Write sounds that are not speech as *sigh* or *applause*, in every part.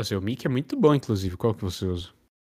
O seu mic é muito bom, inclusive. Qual que você usa?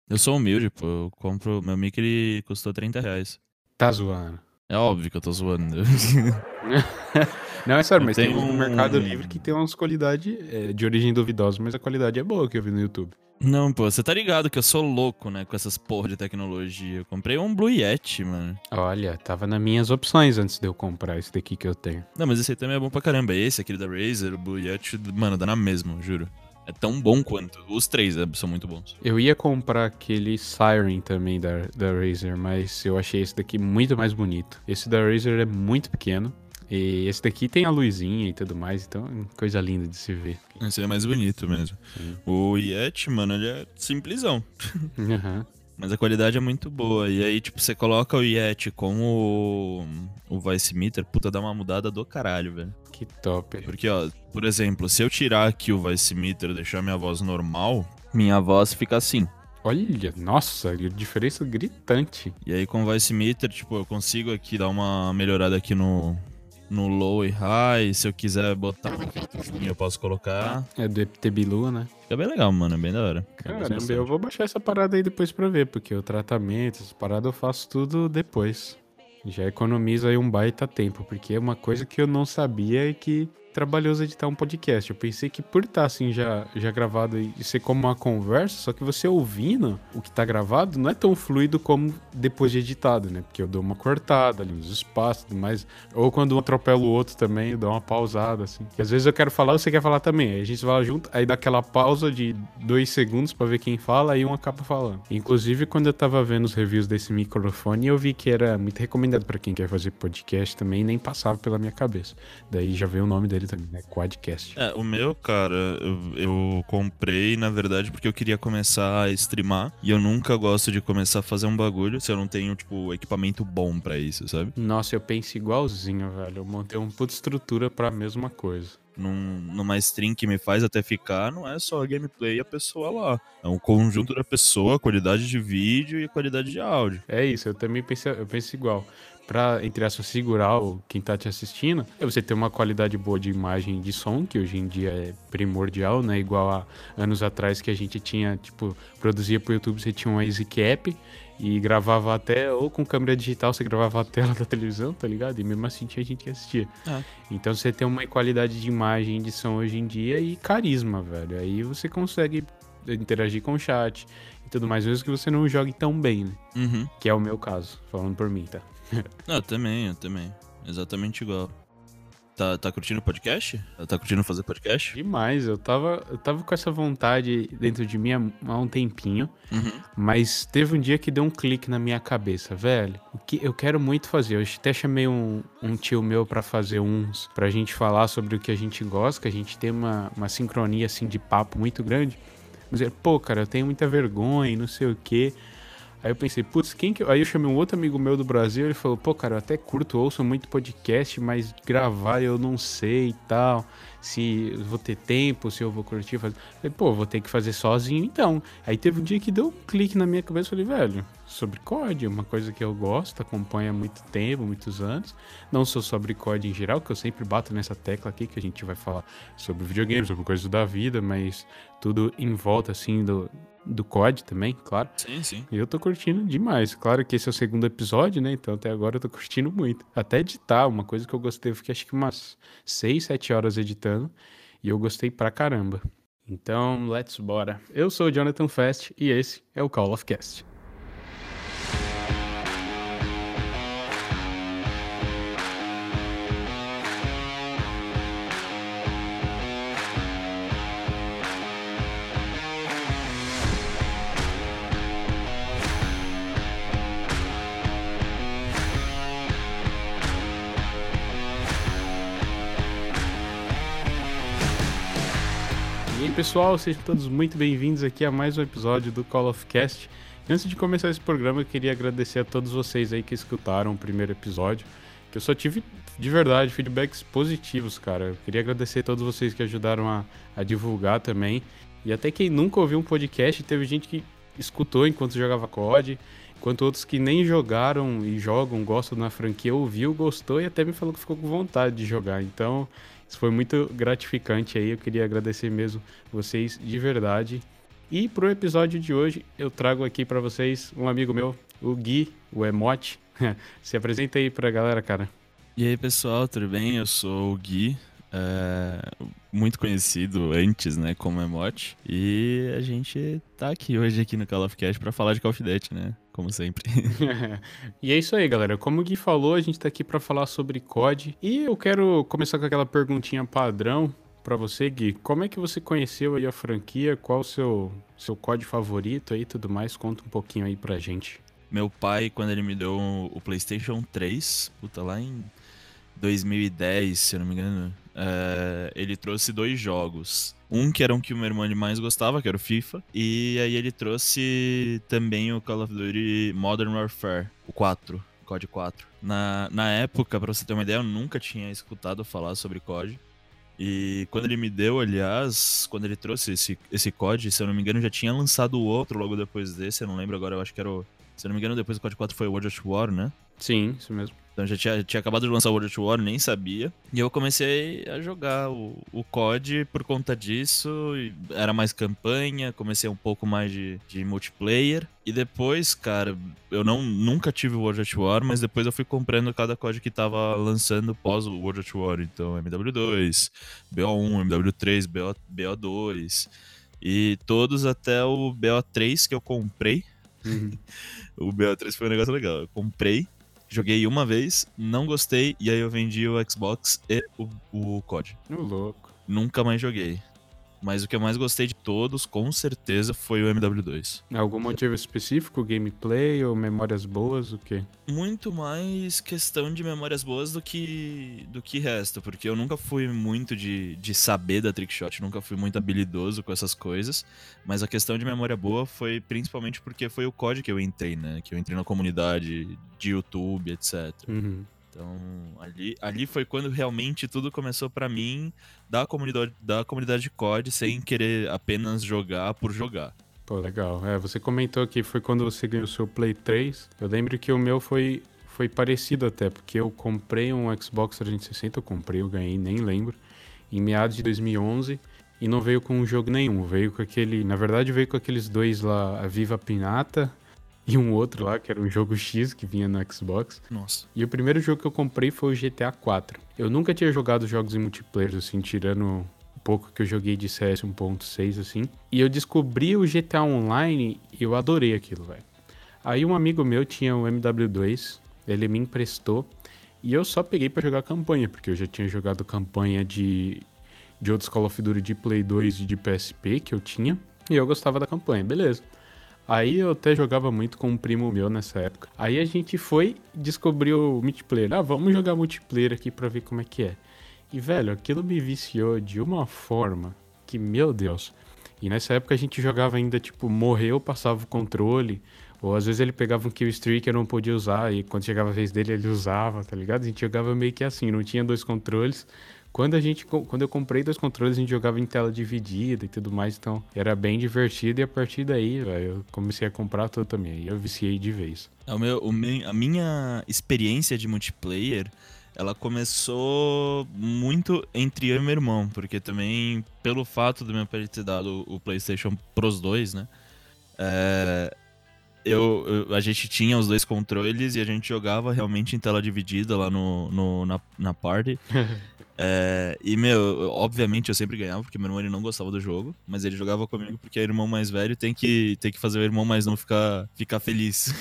Eu sou humilde, pô. Eu compro. Meu mic ele custou 30 reais. Tá zoando. É óbvio que eu tô zoando. *laughs* Não, é sério, Eu mas tem um um- Mercado Livre que tem umas qualidades é, de origem duvidosa, mas a qualidade é boa que eu vi no YouTube. Não, pô, você tá ligado que eu sou louco, né, com essas porra de tecnologia. Eu comprei um Blue Yeti, mano. Olha, tava nas minhas opções antes de eu comprar esse daqui que eu tenho. Não, mas esse aí também é bom pra caramba. Esse, aquele da Razer, o Blue Yeti, mano, dá na mesma, juro. É tão bom quanto. Os três é, são muito bons. Eu ia comprar aquele Siren também da, da Razer, mas eu achei esse daqui muito mais bonito. Esse da Razer é muito pequeno. E esse daqui tem a luzinha e tudo mais, então é coisa linda de se ver. Esse é mais bonito mesmo. O Yeti, mano, ele é simplesão. *laughs* Aham. Mas a qualidade é muito boa. E aí, tipo, você coloca o Yeti com o, o Vice Meter, puta, dá uma mudada do caralho, velho. Que top. Porque, ó, por exemplo, se eu tirar aqui o Vice Meter e deixar minha voz normal, minha voz fica assim. Olha, nossa, diferença gritante. E aí com o Vice Meter, tipo, eu consigo aqui dar uma melhorada aqui no, no low e high. Se eu quiser botar um efeitozinho, eu posso colocar. É do Eptebilu, né? Fica bem legal, mano, é bem da hora. Caramba, eu vou baixar essa parada aí depois pra ver, porque o tratamento, essa parada eu faço tudo depois. Já economiza aí um baita tempo, porque é uma coisa que eu não sabia e que trabalhoso editar um podcast. Eu pensei que por estar assim já, já gravado e ser como uma conversa, só que você ouvindo o que tá gravado não é tão fluido como depois de editado, né? Porque eu dou uma cortada ali, uns espaços e mais. Ou quando um atropela o outro também, eu dou uma pausada, assim. Que às vezes eu quero falar, você quer falar também. Aí a gente fala junto, aí dá aquela pausa de dois segundos pra ver quem fala, aí um acaba falando. Inclusive, quando eu tava vendo os reviews desse microfone, eu vi que era muito recomendado pra quem quer fazer podcast também, nem passava pela minha cabeça. Daí já veio o nome dele também, né? Quadcast. É, o meu, cara, eu, eu comprei, na verdade, porque eu queria começar a streamar. E eu nunca gosto de começar a fazer um bagulho se eu não tenho, tipo, equipamento bom pra isso, sabe? Nossa, eu penso igualzinho, velho. Eu montei uma puta estrutura pra mesma coisa. Num, numa stream que me faz até ficar, não é só a gameplay e a pessoa lá. É um conjunto da pessoa, qualidade de vídeo e qualidade de áudio. É isso, eu também penso, eu penso igual. Pra, entre aspas, segurar quem tá te assistindo, é você ter uma qualidade boa de imagem e de som, que hoje em dia é primordial, né? Igual a anos atrás que a gente tinha, tipo, produzia pro YouTube, você tinha uma EasyCap e gravava até, ou com câmera digital, você gravava a tela *laughs* da televisão, tá ligado? E mesmo assim tinha gente que assistia. É. Então você tem uma qualidade de imagem e de som hoje em dia e carisma, velho. Aí você consegue interagir com o chat e tudo mais, mesmo que você não jogue tão bem, né? Uhum. Que é o meu caso, falando por mim, tá? Eu também, eu também. Exatamente igual. Tá, tá curtindo o podcast? Tá curtindo fazer podcast? Demais, eu tava, eu tava com essa vontade dentro de mim há- um tempinho, Uhum. mas teve um dia que deu um clique na minha cabeça, velho. O que eu quero muito fazer. Eu até chamei um, um tio meu pra fazer uns, pra gente falar sobre o que a gente gosta, que a gente tem uma, uma sincronia assim de papo muito grande. Mas pô, cara, eu tenho muita vergonha e não sei o quê. Aí eu pensei, putz, quem que. eu-" Aí eu chamei um outro amigo meu do Brasil, ele falou, pô, cara, eu até curto, ouço muito podcast, mas gravar eu não sei e tal. Se vou ter tempo, se eu vou curtir. Fazer... Falei, pô, vou ter que fazer sozinho então. Aí teve um dia que deu um clique na minha cabeça, falei, velho, sobre COD, uma coisa que eu gosto, acompanho há muito tempo, muitos anos. Não sou sobre COD em geral, que eu sempre bato nessa tecla aqui, que a gente vai falar sobre videogame, sobre coisas da vida, mas tudo em volta, assim, do, do COD também, claro. Sim, sim. E eu tô curtindo demais. Claro que esse é o segundo episódio, né? Então até agora eu tô curtindo muito. Até editar, uma coisa que eu gostei, eu fiquei acho que umas 6, 7 horas editando. E eu gostei pra caramba. Então, let's bora. Eu sou o Jonathan Fest e esse é o Call of Cast. Pessoal, sejam todos muito bem-vindos aqui a mais um episódio do Call of Cast. Antes de começar esse programa, eu queria agradecer a todos vocês aí que escutaram o primeiro episódio, que eu só tive, de verdade, feedbacks positivos, cara. Eu queria agradecer a todos vocês que ajudaram a, a divulgar também. E até quem nunca ouviu um podcast, teve gente que escutou enquanto jogava COD, enquanto outros que nem jogaram e jogam, gostam da franquia, ouviu, gostou e até me falou que ficou com vontade de jogar. Então, Isso foi muito gratificante aí. Eu queria agradecer mesmo vocês de verdade. E pro episódio de hoje, eu trago aqui para vocês um amigo meu, o Gui, o Emote. *laughs* Se apresenta aí pra galera, cara. E aí, pessoal, tudo bem? Eu sou o Gui, é, muito conhecido antes, né, como Emote. E a gente tá aqui hoje aqui no Call of Cast pra falar de Call of Duty, né? Como sempre. *laughs* e é isso aí, galera. Como o Gui falou, a gente tá aqui para falar sobre COD. E eu quero começar com aquela perguntinha padrão para você, Gui. Como é que você conheceu aí a franquia? Qual o seu, seu COD favorito aí e tudo mais? Conta um pouquinho aí pra gente. Meu pai, quando ele me deu o PlayStation 3, puta, lá em 2010, se eu não me engano, é, ele trouxe dois jogos. Um que era um que o meu irmão mais gostava, que era o FIFA. E aí ele trouxe também o Call of Duty Modern Warfare, o 4, COD 4. Na, na época, pra você ter uma ideia, eu nunca tinha escutado falar sobre COD. E quando ele me deu, aliás, quando ele trouxe esse, esse COD, se eu não me engano, já tinha lançado o outro logo depois desse, eu não lembro agora, eu acho que era o. Se eu não me engano, depois do COD 4 foi o World of War, né? Sim, isso mesmo. Então já tinha, tinha acabado de lançar o World of War, nem sabia. E eu comecei a jogar o, o COD por conta disso. Era mais campanha, comecei um pouco mais de, de multiplayer. E depois, cara, eu não, nunca tive o World of War, mas depois eu fui comprando cada COD que tava lançando pós o World of War. Então, MW2, BO1, MW3, BO, BO2. E todos até o BO3 que eu comprei. Uhum. *laughs* o BO3 foi um negócio legal. Eu comprei Joguei uma vez, não gostei, e aí eu vendi o Xbox e o, o COD. O louco. Nunca mais joguei. Mas o que eu mais gostei de todos, com certeza, foi o MW2. Algum motivo específico? Gameplay ou memórias boas? O quê? Muito mais questão de memórias boas do que do que resto, porque eu nunca fui muito de, de saber da trickshot, nunca fui muito habilidoso com essas coisas. Mas a questão de memória boa foi principalmente porque foi o código que eu entrei, né? Que eu entrei na comunidade de YouTube, etc. Uhum. Então, ali, ali foi quando realmente tudo começou para mim da comunidade, da comunidade de COD, sem querer apenas jogar por jogar. Pô, legal. É, você comentou que foi quando você ganhou seu Play 3. Eu lembro que o meu foi, foi parecido até, porque eu comprei um Xbox 360, eu comprei, eu ganhei, nem lembro, em meados de 2011 e não veio com um jogo nenhum. Veio com aquele. Na verdade, veio com aqueles dois lá, a Viva Pinata e um outro lá, que era um jogo X que vinha no Xbox. Nossa. E o primeiro jogo que eu comprei foi o GTA 4. Eu nunca tinha jogado jogos em multiplayer, assim, tirando um pouco que eu joguei de CS 1.6, assim. E eu descobri o GTA Online e eu adorei aquilo, velho. Aí um amigo meu tinha o MW2, ele me emprestou. E eu só peguei para jogar campanha, porque eu já tinha jogado campanha de, de outros Call of Duty de Play 2 e de PSP que eu tinha. E eu gostava da campanha, beleza. Aí eu até jogava muito com um primo meu nessa época. Aí a gente foi descobrir o multiplayer. Ah, vamos jogar multiplayer aqui pra ver como é que é. E, velho, aquilo me viciou de uma forma que, meu Deus. E nessa época a gente jogava ainda, tipo, morreu, passava o controle. Ou às vezes ele pegava um kill streak eu não podia usar. E quando chegava a vez dele, ele usava, tá ligado? A gente jogava meio que assim, não tinha dois controles. Quando a gente, quando eu comprei dois controles, a gente jogava em tela dividida e tudo mais, então era bem divertido e a partir daí, véio, eu comecei a comprar tudo também. E eu viciei de vez. É, o meu, o meu, a minha experiência de multiplayer, ela começou muito entre eu e meu irmão, porque também pelo fato do meu pai ter dado o PlayStation Pros 2, né? É, eu, eu, a gente tinha os dois controles e a gente jogava realmente em tela dividida lá no, no na, na party. *laughs* É, e, meu, obviamente eu sempre ganhava, porque meu irmão ele não gostava do jogo, mas ele jogava comigo porque é irmão mais velho tem que, tem que fazer o irmão mais não ficar, ficar feliz.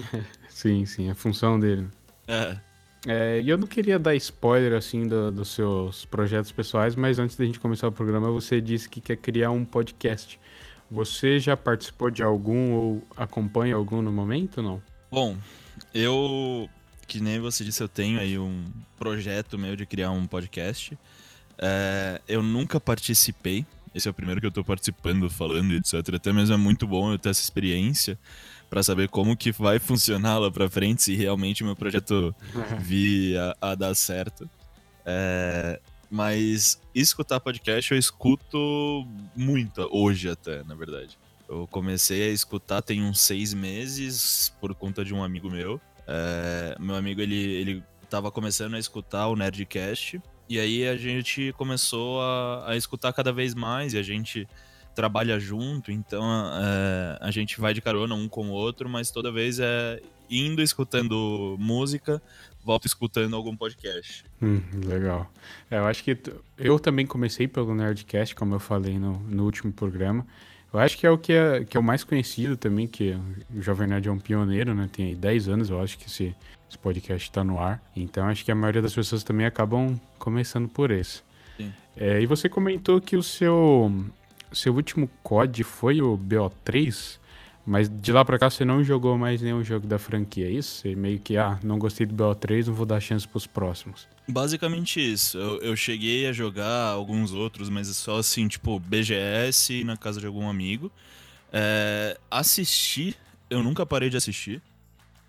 *laughs* sim, sim, é função dele. É. É, e eu não queria dar spoiler, assim, do, dos seus projetos pessoais, mas antes da gente começar o programa, você disse que quer criar um podcast. Você já participou de algum ou acompanha algum no momento, não? Bom, eu que nem você disse, eu tenho aí um projeto meu de criar um podcast. É, eu nunca participei. Esse é o primeiro que eu tô participando, falando, etc. Até mesmo é muito bom eu ter essa experiência para saber como que vai funcionar lá para frente se realmente meu projeto *laughs* vir a, a dar certo. É, mas escutar podcast eu escuto muito hoje até, na verdade. Eu comecei a escutar tem uns seis meses por conta de um amigo meu. É, meu amigo, ele, ele tava começando a escutar o Nerdcast. E aí a gente começou a, a escutar cada vez mais e a gente trabalha junto, então é, a gente vai de carona um com o outro, mas toda vez é indo escutando música, volto escutando algum podcast. Hum, legal. É, eu acho que eu também comecei pelo Nerdcast, como eu falei no, no último programa. Eu acho que é o que é, que é o mais conhecido também, que o Jovem Nerd é um pioneiro, né? Tem 10 anos, eu acho que esse, esse podcast está no ar. Então acho que a maioria das pessoas também acabam começando por esse. É, e você comentou que o seu, seu último COD foi o BO3. Mas de lá pra cá você não jogou mais nenhum jogo da franquia, é isso? Você meio que, ah, não gostei do BO3, não vou dar chance pros próximos. Basicamente isso. Eu, eu cheguei a jogar alguns outros, mas só assim, tipo, BGS na casa de algum amigo. É, assistir, eu nunca parei de assistir.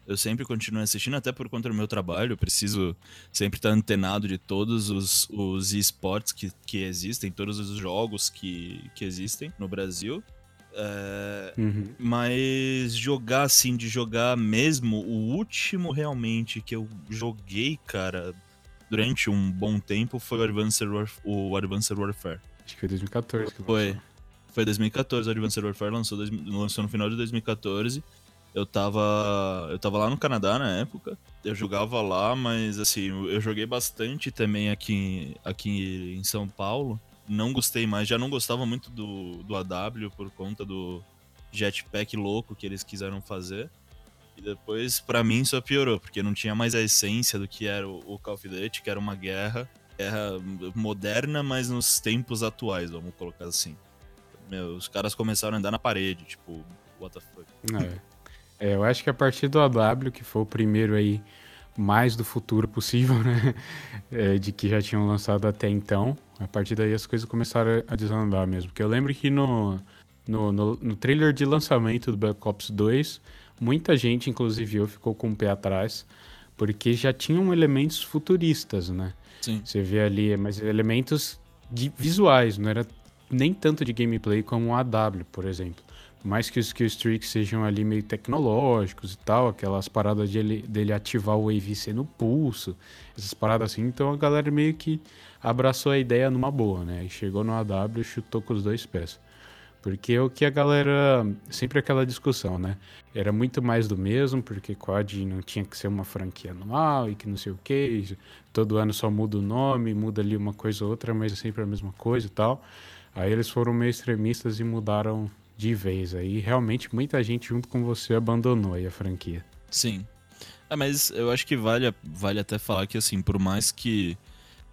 Eu sempre continuo assistindo, até por conta do meu trabalho. Eu preciso sempre estar antenado de todos os, os esportes que, que existem, todos os jogos que, que existem no Brasil. É, uhum. Mas jogar assim, de jogar mesmo, o último realmente que eu joguei, cara, durante um bom tempo foi o Advanced, Warf o Advanced Warfare. Acho que foi 2014 que Foi. Lançou. Foi 2014, o Advanced Warfare lançou, lançou no final de 2014. Eu tava, eu tava lá no Canadá na época. Eu jogava lá, mas assim, eu joguei bastante também aqui, aqui em São Paulo não gostei mais. Já não gostava muito do, do AW por conta do jetpack louco que eles quiseram fazer. E depois, para mim, só piorou, porque não tinha mais a essência do que era o, Call of Duty, que era uma guerra. Guerra moderna, mas nos tempos atuais, vamos colocar assim. Meu, os caras começaram a andar na parede, tipo, what the fuck. É. É, eu acho que a partir do AW, que foi o primeiro aí mais do futuro possível, *laughs* né? É, de que já tinham lançado até então. A partir daí as coisas começaram a desandar mesmo. Porque eu lembro que no, no, no, no trailer de lançamento do Black Ops 2, muita gente, inclusive eu, ficou com o pé atrás, porque já tinham elementos futuristas, né? Sim. Você vê ali, mas elementos de, visuais, não era nem tanto de gameplay como o AW, por exemplo mais que os skill streaks sejam ali meio tecnológicos e tal, aquelas paradas de ele, dele ativar o AVC no pulso, essas paradas assim, então a galera meio que abraçou a ideia numa boa, né? E chegou no AW e chutou com os dois pés. Porque o que a galera. Sempre aquela discussão, né? Era muito mais do mesmo, porque COD não tinha que ser uma franquia anual e que não sei o que. Todo ano só muda o nome, muda ali uma coisa ou outra, mas é sempre a mesma coisa e tal. Aí eles foram meio extremistas e mudaram de vez aí. Realmente muita gente junto com você abandonou aí a franquia. Sim. É, mas eu acho que vale, vale até falar que assim, por mais que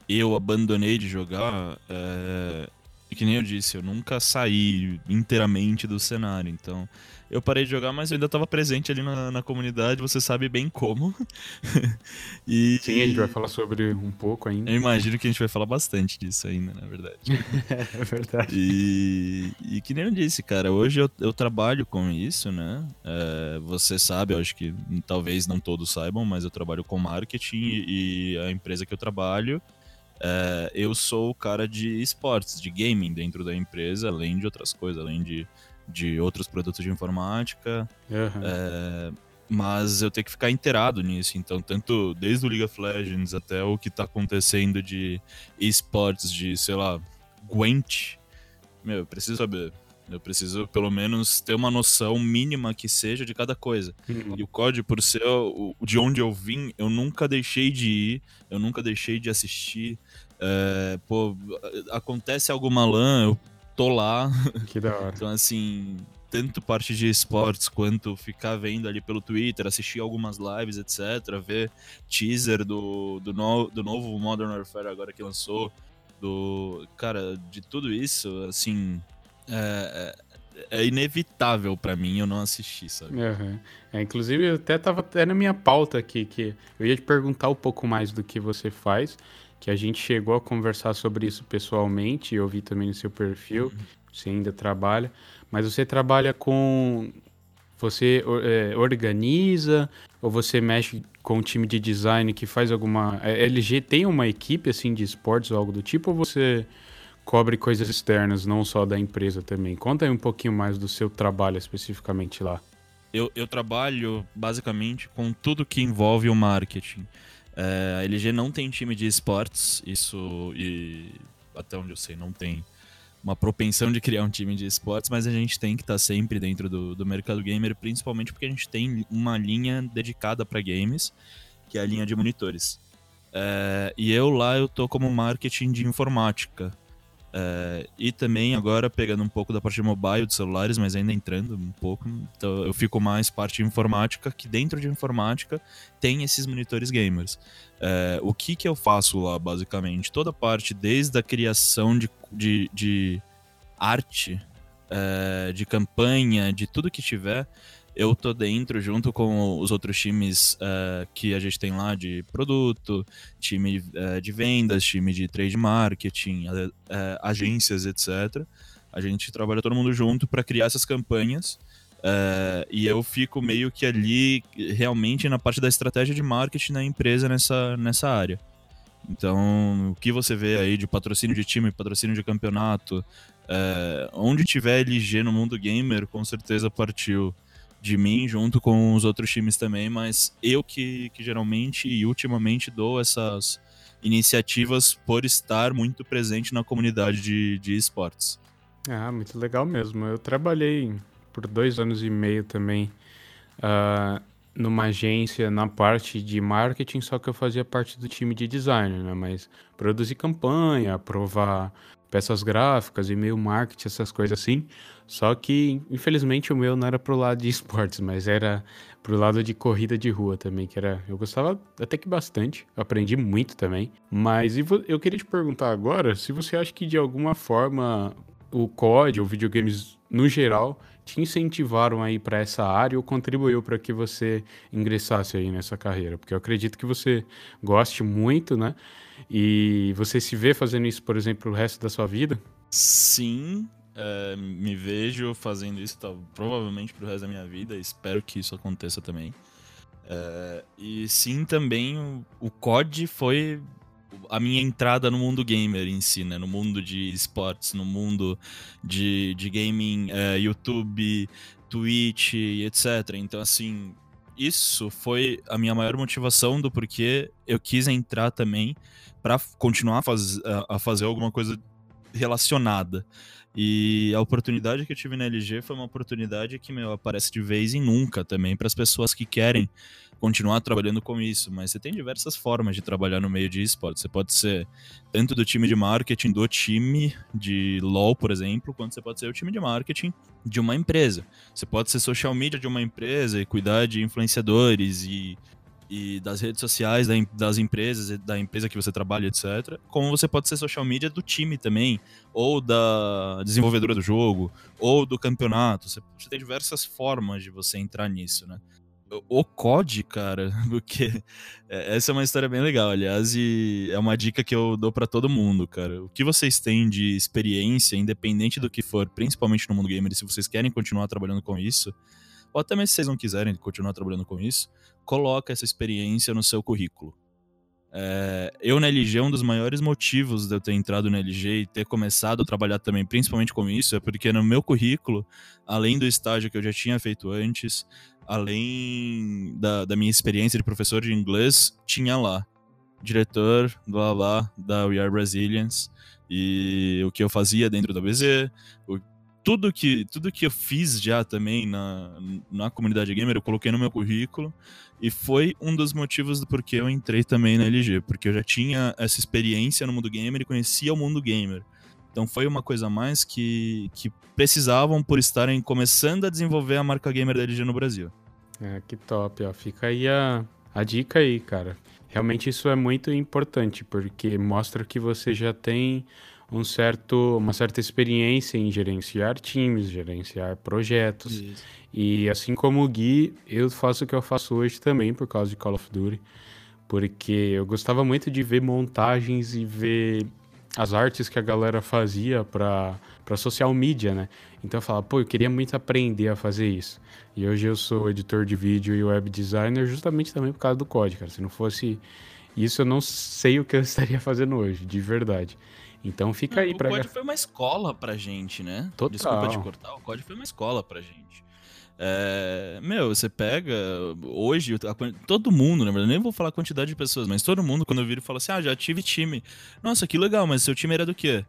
eu abandonei de jogar, é, que nem eu disse, eu nunca saí inteiramente do cenário. Então, eu parei de jogar, mas eu ainda estava presente ali na, na, comunidade, você sabe bem como. *laughs* e, Sim, a gente vai falar sobre um pouco ainda. Eu imagino que a gente vai falar bastante disso ainda, na verdade. *laughs* é verdade. E, e que nem eu disse, cara, hoje eu, eu trabalho com isso, né? É, você sabe, eu acho que talvez não todos saibam, mas eu trabalho com marketing e, e a empresa que eu trabalho é, eu sou o cara de esportes, de gaming dentro da empresa, além de outras coisas, além de, de outros produtos de informática. Uhum. É, mas eu tenho que ficar inteirado nisso. Então, tanto desde o League of Legends até o que tá acontecendo de esportes, de, sei lá, Gwent. Meu, eu preciso saber. Eu preciso, pelo menos, ter uma noção mínima que seja de cada coisa. Uhum. E o COD, por ser o, de onde eu vim, eu nunca deixei de ir, eu nunca deixei de assistir. É, pô, acontece alguma LAN, eu tô lá. *laughs* Que da hora. então, assim, tanto parte de esportes quanto ficar vendo ali pelo Twitter, assistir algumas lives, etc. Ver teaser do, do, no, do novo Modern Warfare agora que lançou. Do. Cara, de tudo isso, assim é, é, é inevitável para mim eu não assistir, sabe? Uhum. É, inclusive, eu até tava até na minha pauta aqui, que eu ia te perguntar um pouco mais do que você faz, que a gente chegou a conversar sobre isso pessoalmente, eu vi também no seu perfil, uhum. você ainda trabalha, mas você trabalha com... Você é, organiza ou você mexe com um time de design que faz alguma... A é, LG tem uma equipe, assim, de esportes ou algo do tipo, ou você cobre coisas externas, não só da empresa também. Conta aí um pouquinho mais do seu trabalho especificamente lá. Eu, eu trabalho basicamente com tudo que envolve o marketing. É, a LG não tem time de esportes, isso e até onde eu sei não tem uma propensão de criar um time de esportes, mas a gente tem que estar tá sempre dentro do, do mercado gamer, principalmente porque a gente tem uma linha dedicada para games, que é a linha de monitores. É, e eu lá eu tô como marketing de informática. É, e também agora pegando um pouco da parte de mobile de celulares, mas ainda entrando um pouco, então eu fico mais parte de informática, que dentro de informática tem esses monitores gamers. É, o que que eu faço lá, basicamente? Toda parte, desde a criação de, de, de arte, é, de campanha, de tudo que tiver, eu tô dentro junto com os outros times uh, que a gente tem lá de produto, time uh, de vendas, time de trade marketing, uh, agências, etc. A gente trabalha todo mundo junto para criar essas campanhas. e eu fico meio que ali realmente na parte da estratégia de marketing da empresa nessa, nessa área. Então, o que você vê aí de patrocínio de time, patrocínio de campeonato, onde tiver LG no mundo gamer, com certeza partiu de mim junto com os outros times também, mas eu que, que geralmente e ultimamente dou essas iniciativas por estar muito presente na comunidade de, de esportes. Ah, muito legal mesmo. Eu trabalhei por dois anos e meio também uh, numa agência na parte de marketing, só que eu fazia parte do time de design, né? Mas produzir campanha, aprovar peças gráficas, e-mail marketing, essas coisas assim. Só que, infelizmente, o meu não era pro lado de *laughs* esportes, mas era pro lado de corrida de rua também, que era. Eu gostava até que bastante, aprendi muito também. Mas eu queria te perguntar agora se você acha que de alguma forma o COD ou videogames no geral te incentivaram aí para essa área ou contribuiu para que você ingressasse aí nessa carreira? Porque eu acredito que você goste muito, né? E você se vê fazendo isso, por exemplo, o resto da sua vida? Sim, é, me vejo fazendo isso tá, provavelmente pro resto da minha vida. Espero que isso aconteça também. É, e sim, também o, o COD foi a minha entrada no mundo gamer em si, né? No mundo de esportes, no mundo de, de gaming, é, YouTube, Twitch etc. Então, assim, isso foi a minha maior motivação do porquê eu quis entrar também para continuar a, faz, a, fazer alguma coisa relacionada. E a oportunidade que eu tive na LG foi uma oportunidade que meu, aparece de vez em nunca também para as pessoas que querem continuar trabalhando com isso. Mas você tem diversas formas de trabalhar no meio de esportes. Você pode ser tanto do time de marketing do time de LoL, por exemplo, quanto você pode ser o time de marketing de uma empresa. Você pode ser social media de uma empresa e cuidar de influenciadores e e das redes sociais das empresas, da empresa que você trabalha, etc. Como você pode ser social media do time também, ou da desenvolvedora do jogo, ou do campeonato. Você, você tem diversas formas de você entrar nisso, né? O COD, cara, *laughs* porque é, essa é uma história bem legal, aliás, e é uma dica que eu dou para todo mundo, cara. O que vocês têm de experiência, independente do que for, principalmente no mundo gamer, se vocês querem continuar trabalhando com isso, ou até mesmo se vocês não quiserem continuar trabalhando com isso, coloca essa experiência no seu currículo. É, eu na LG, um dos maiores motivos de eu ter entrado na LG e ter começado a trabalhar também, principalmente com isso, é porque no meu currículo, além do estágio que eu já tinha feito antes, além da, da minha experiência de professor de inglês, tinha lá diretor, blá blá, da We Are Brazilians, e o que eu fazia dentro da BZ, o tudo que, tudo que eu fiz já também na, na comunidade gamer, eu coloquei no meu currículo. E foi um dos motivos do porquê eu entrei também na LG, porque eu já tinha essa experiência no mundo gamer e conhecia o mundo gamer. Então foi uma coisa a mais que, que precisavam por estarem começando a desenvolver a marca gamer da LG no Brasil. É, que top, ó. Fica aí a, a dica aí, cara. Realmente isso é muito importante, porque mostra que você já tem um certo, uma certa experiência em gerenciar times, gerenciar projetos. Isso. E assim como o Gui, eu faço o que eu faço hoje também por causa de Call of Duty, porque eu gostava muito de ver montagens e ver as artes que a galera fazia para social media, né? Então eu falava, pô, eu queria muito aprender a fazer isso. E hoje eu sou editor de vídeo e web designer justamente também por causa do código, cara. Se não fosse isso, eu não sei o que eu *laughs* estaria fazendo hoje, de verdade. Então fica aí o pra... O COD foi uma escola pra gente, né? Total. Desculpa te cortar, o COD foi uma escola pra gente. É, meu, você pega hoje, todo mundo, na verdade, nem vou falar a quantidade de pessoas, mas todo mundo, quando eu viro, fala assim: ah, já tive time. Nossa, que legal, mas seu time era do quê?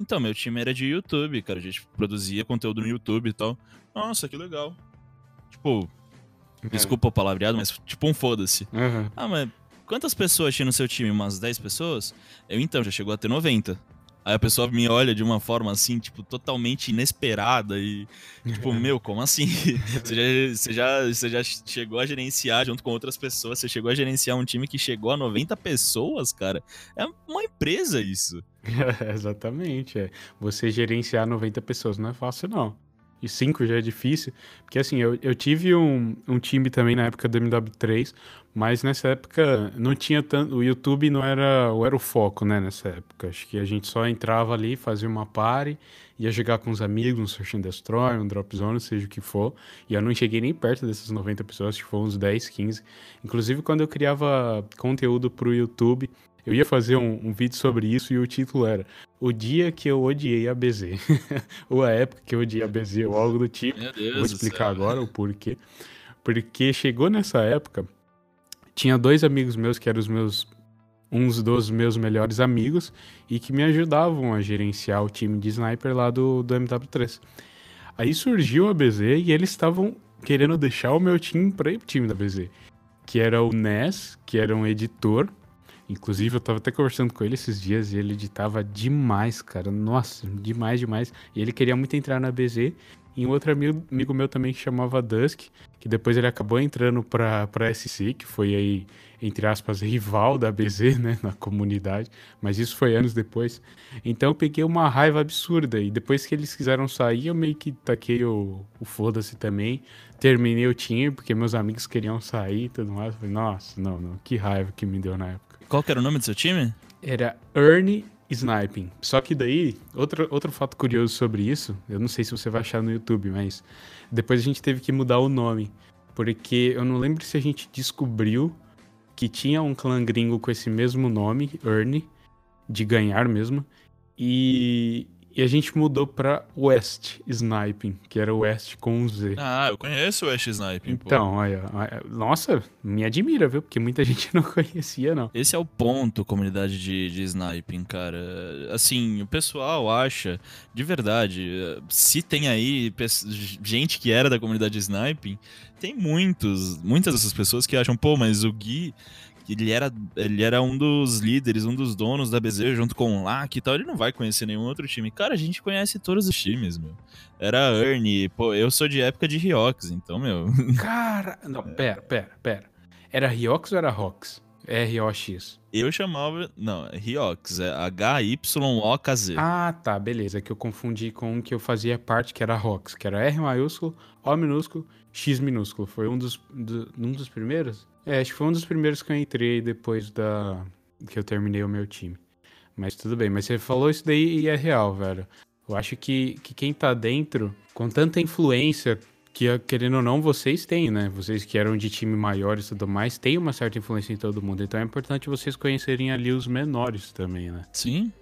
Então, meu time era de YouTube, cara. A gente produzia conteúdo no YouTube e tal. Nossa, que legal. Tipo, é. desculpa o palavreado, mas tipo um foda-se. Uhum. Ah, mas quantas pessoas tinha no seu time? Umas 10 pessoas? Eu então, já chegou a ter 90. Aí a pessoa me olha de uma forma assim, tipo, totalmente inesperada e, tipo, *laughs* meu, como assim? *laughs* você, já, você, já, você já chegou a gerenciar junto com outras pessoas, você chegou a gerenciar um time que chegou a 90 pessoas, cara? É uma empresa isso. *laughs* exatamente, é. Você gerenciar 90 pessoas não é fácil, não e 5 já é difícil. Porque assim, eu, eu tive um, um time também na época do MW3, mas nessa época não tinha tanto. O YouTube não era, era o foco, né? Nessa época. Acho que a gente só entrava ali, fazia uma party, ia jogar com os amigos, um Search and Destroy, um Drop Zone, seja o que for. E eu não cheguei nem perto dessas 90 pessoas, acho que foi uns 10, 15. Inclusive, quando eu criava conteúdo pro YouTube, eu ia fazer um, um, vídeo sobre isso e o título era O Dia que eu odiei a BZ. *laughs* Ou a época que eu odiei a BZ, ou algo do tipo. Vou explicar agora o porquê. Porque chegou nessa época, tinha dois amigos meus que eram os meus uns dos meus melhores amigos e que me ajudavam a gerenciar o time de sniper lá do, do MW3. Aí surgiu a BZ e eles estavam querendo deixar o meu time para ir pro time da BZ, que era o Ness, que era um editor Inclusive, eu tava até conversando com ele esses dias e ele editava demais, cara. Nossa, demais, demais. E ele queria muito entrar na BZ. E um outro amigo, amigo meu também que chamava Dusk, que depois ele acabou entrando pra, pra SC, que foi aí, entre aspas, rival da BZ, né, na comunidade. Mas isso foi anos depois. Então eu peguei uma raiva absurda. E depois que eles quiseram sair, eu meio que taquei o, o foda-se também. Terminei o time, porque meus amigos queriam sair e tudo mais. falei, nossa, não, não, que raiva que me deu na época. Qual que era o nome do seu time? Era Ernie Sniping. Só que daí, outro, outro fato curioso sobre isso, eu não sei se você vai achar no YouTube, mas depois a gente teve que mudar o nome. Porque eu não lembro se a gente descobriu que tinha um clã gringo com esse mesmo nome, Ernie, de ganhar mesmo. E, e a gente mudou pra West Sniping, que era West com um Z. Ah, eu conheço o West Sniping. Então, pô. olha, nossa, me admira, viu? Porque muita *laughs* gente não conhecia, não. Esse é o ponto, comunidade de, de sniping, cara. Assim, o pessoal acha, de verdade, se tem aí gente que era da comunidade de sniping, tem muitos, muitas dessas pessoas que acham, pô, mas o Gui ele era, ele era um dos líderes, um dos donos da BZ junto com o Lack e tal, ele não vai conhecer nenhum outro time. Cara, a gente conhece todos os times, meu. Era Ernie, pô, eu sou de época de Riox, então, meu. Cara, não, pera, pera, pera. Era Riox ou era Rox? R-O-X. Eu chamava. Não, Riox, é H-Y-O-K-Z. Ah, tá, beleza. É que eu confundi com um que eu fazia parte, que era Rox, que era R maiúsculo, O minúsculo, X minúsculo. Foi um dos, do, um dos primeiros? É, acho que foi um dos primeiros que eu entrei depois da que eu terminei o meu time. Mas tudo bem, mas você falou isso daí e é real, velho. Eu acho que, que quem tá dentro, com tanta influência, que querendo ou não, vocês têm, né? Vocês que eram de time maior e tudo mais, têm uma certa influência em todo mundo. Então é importante vocês conhecerem ali os menores também, né? Sim.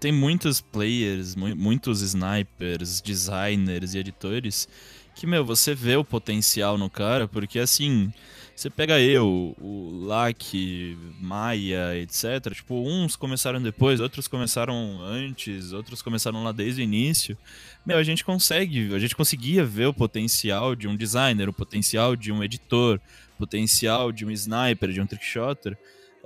Tem muitos players, muitos snipers, designers e editores que, meu, você vê o potencial no cara, porque assim, você pega eu, o Lack, Maia, etc. Tipo, uns começaram depois, outros começaram antes, outros começaram lá desde o início. Meu, a gente consegue, a gente conseguia ver o potencial de um designer, o potencial de um editor, o potencial de um sniper, de um trickshotter.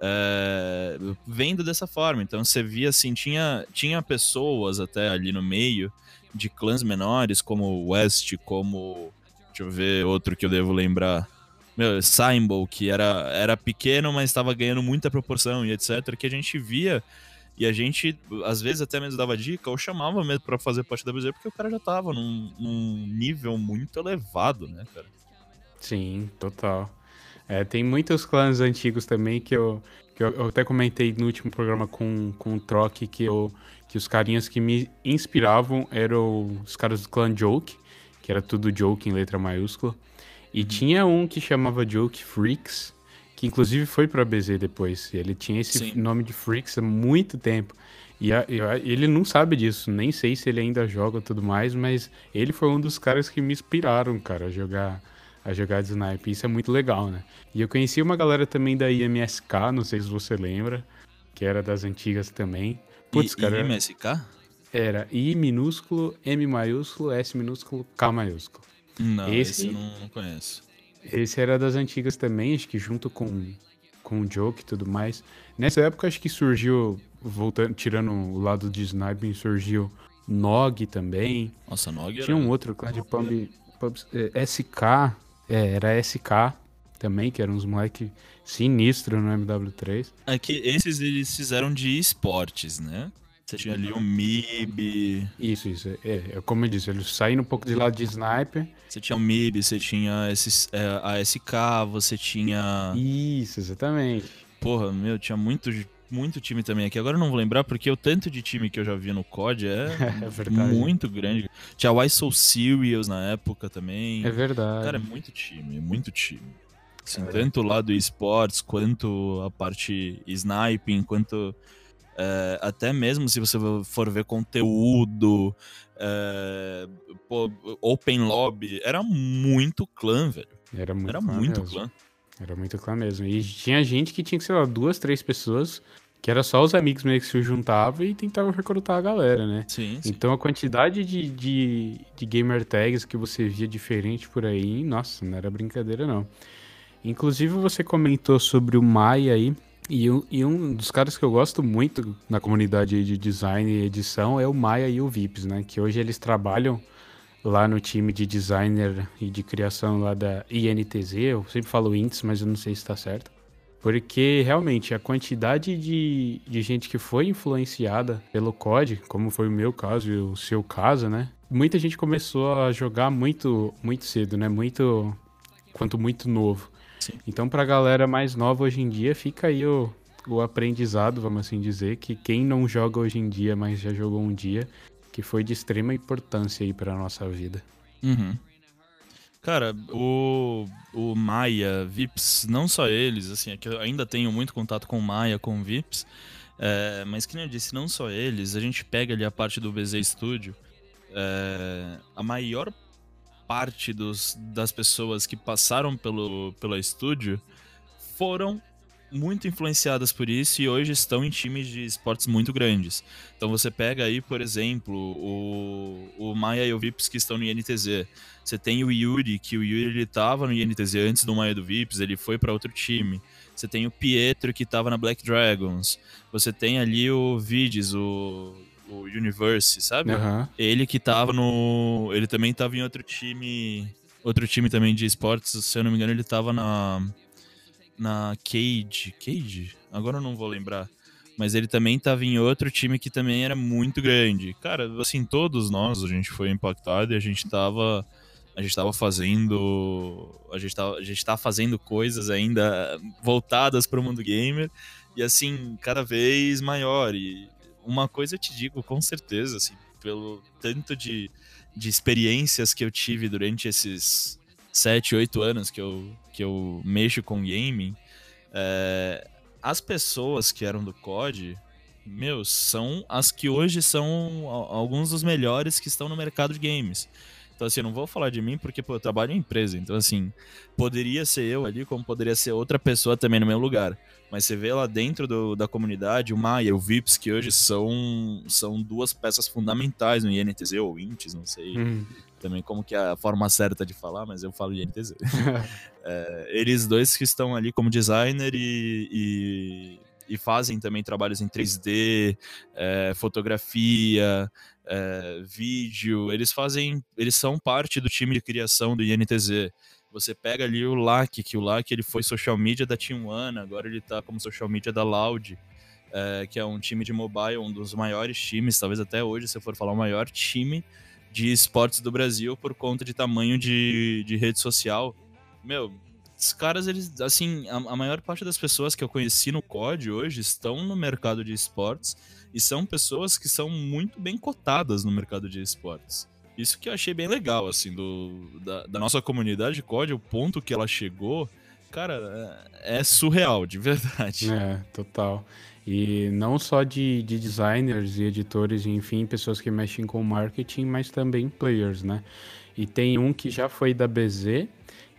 É, vendo dessa forma. Então você via assim, tinha, tinha pessoas até ali no meio de clãs menores, como West, como. Deixa eu ver outro que eu devo lembrar meu, Symbol, que era, era pequeno, mas estava ganhando muita proporção e etc., que a gente via e a gente, às vezes, até mesmo dava dica ou chamava mesmo para fazer parte da BZ, porque o cara já tava num, num, nível muito elevado, né, cara? Sim, total. É, tem muitos clãs antigos também que eu, que eu, eu, até comentei no último programa com, com o Troc que, que os carinhas que me inspiravam eram os caras do clã Joke, que era tudo Joke em letra maiúscula. E tinha um que chamava Joke Freaks, que inclusive foi pra BZ depois. Ele tinha esse Sim. nome de Freaks há muito tempo. E a, ele não sabe disso, nem sei se ele ainda joga tudo mais, mas ele foi um dos caras que me inspiraram, cara, a jogar a jogar de snipe. Isso é muito legal, né? E eu conheci uma galera também da IMSK, não sei se você lembra, que era das antigas também. Putz, I, cara. IMSK? Era I minúsculo, M maiúsculo, S minúsculo, K maiúsculo. Não, esse, esse eu não conheço. Esse era das antigas também, acho que junto com, com o Joke e tudo mais. Nessa época, acho que surgiu, voltando, tirando o lado de sniping, surgiu Nog também. Nossa, Nog Tinha um outro clã de pub, pub, é, SK, é, era SK também, que eram uns moleque sinistro no MW3. É que esses eles fizeram de esportes, né? Você tinha ali o MIB. Isso, isso. É, é como eu disse, eles saíram um pouco de lado de sniper. Você tinha o MIB, você tinha esses, é, a SK, você tinha. Isso, exatamente. Porra, meu, tinha muito, muito time também aqui. Agora eu não vou lembrar, porque o tanto de time que eu já vi no COD é, *laughs* é muito grande. Tinha Why So Serious na época também. É verdade. Cara, é muito time, muito time. Assim, é. Tanto o lado esportes, quanto a parte sniping, quanto é, até mesmo se você for ver conteúdo, é, pô, Open Lobby, era muito clã, velho. Era muito, era clã, muito clã. Era muito clã mesmo. E tinha gente que tinha sei lá, duas, três pessoas, que era só os amigos meio que se juntavam e tentavam recrutar a galera, né? Sim, sim. Então a quantidade de, de, de gamer tags que você via diferente por aí, nossa, não era brincadeira não. Inclusive você comentou sobre o Maia aí. E um, e um dos caras que eu gosto muito na comunidade de design e edição é o Maia e o Vips, né? Que hoje eles trabalham lá no time de designer e de criação lá da INTZ. Eu sempre falo INTS, mas eu não sei se está certo. Porque realmente a quantidade de, de gente que foi influenciada pelo COD, como foi o meu caso e o seu caso, né? Muita gente começou a jogar muito, muito cedo, né? Muito. Quanto muito novo. Sim. Então, pra galera mais nova hoje em dia, fica aí o, o aprendizado, vamos assim dizer, que quem não joga hoje em dia, mas já jogou um dia, que foi de extrema importância aí pra nossa vida. Uhum. Cara, o, o Maia, Vips, não só eles, assim, é que eu ainda tenho muito contato com Maia, com Vips, é, mas que nem eu disse, não só eles, a gente pega ali a parte do BZ Studio, é, a maior parte dos, das pessoas que passaram pelo, pelo estúdio foram muito influenciadas por isso e hoje estão em times de esportes muito grandes. Então você pega aí, por exemplo, o, o Maia e o Vips que estão no INTZ. Você tem o Yuri, que o Yuri ele estava no INTZ antes do Maia do Vips, ele foi para outro time. Você tem o Pietro que estava na Black Dragons. Você tem ali o Vides, o o Universe, sabe? Uhum. Ele que tava no. Ele também tava em outro time. Outro time também de esportes, se eu não me engano, ele tava na. Na Cage. Cage? Agora eu não vou lembrar. Mas ele também tava em outro time que também era muito grande. Cara, assim, todos nós, a gente foi impactado e a gente tava. A gente tava fazendo. A gente tava, a gente tá fazendo coisas ainda voltadas para o mundo gamer. E assim, cada vez maior. E uma coisa eu te digo com certeza, assim, pelo tanto de, de experiências que eu tive durante esses sete, oito anos que eu, que eu mexo com gaming, é, as pessoas que eram do COD, meu, são as que hoje são alguns dos melhores que estão no mercado de games. Então, assim, eu não vou falar de mim porque, pô, eu trabalho em empresa. Então, assim, poderia ser eu ali, como poderia ser outra pessoa também no meu lugar. Mas você vê lá dentro do, da comunidade o Maia, o Vips, que hoje são, são duas peças fundamentais no INTZ ou INTS, não sei uhum. também como que é a forma certa de falar, mas eu falo INTZ. *laughs* é, eles dois que estão ali como designer e, e, e fazem também trabalhos em 3D, é, fotografia, é, vídeo, eles fazem, eles são parte do time de criação do INTZ. Você pega ali o LAC, que o LAC ele foi social media da Team One, agora ele tá como social media da Loud, é, que é um time de mobile, um dos maiores times, talvez até hoje, se for falar, o maior time de esportes do Brasil por conta de tamanho de, de rede social. Meu, os caras, eles, assim, a, a maior parte das pessoas que eu conheci no COD hoje estão no mercado de esportes e são pessoas que são muito bem cotadas no mercado de esportes. Isso que eu achei bem legal, assim, do, da, da nossa comunidade de COD, o ponto que ela chegou, cara, é, é surreal, de verdade. É, total. E não só de, de designers e editores, enfim, pessoas que mexem com marketing, mas também players, né? E tem um que já foi da BZ,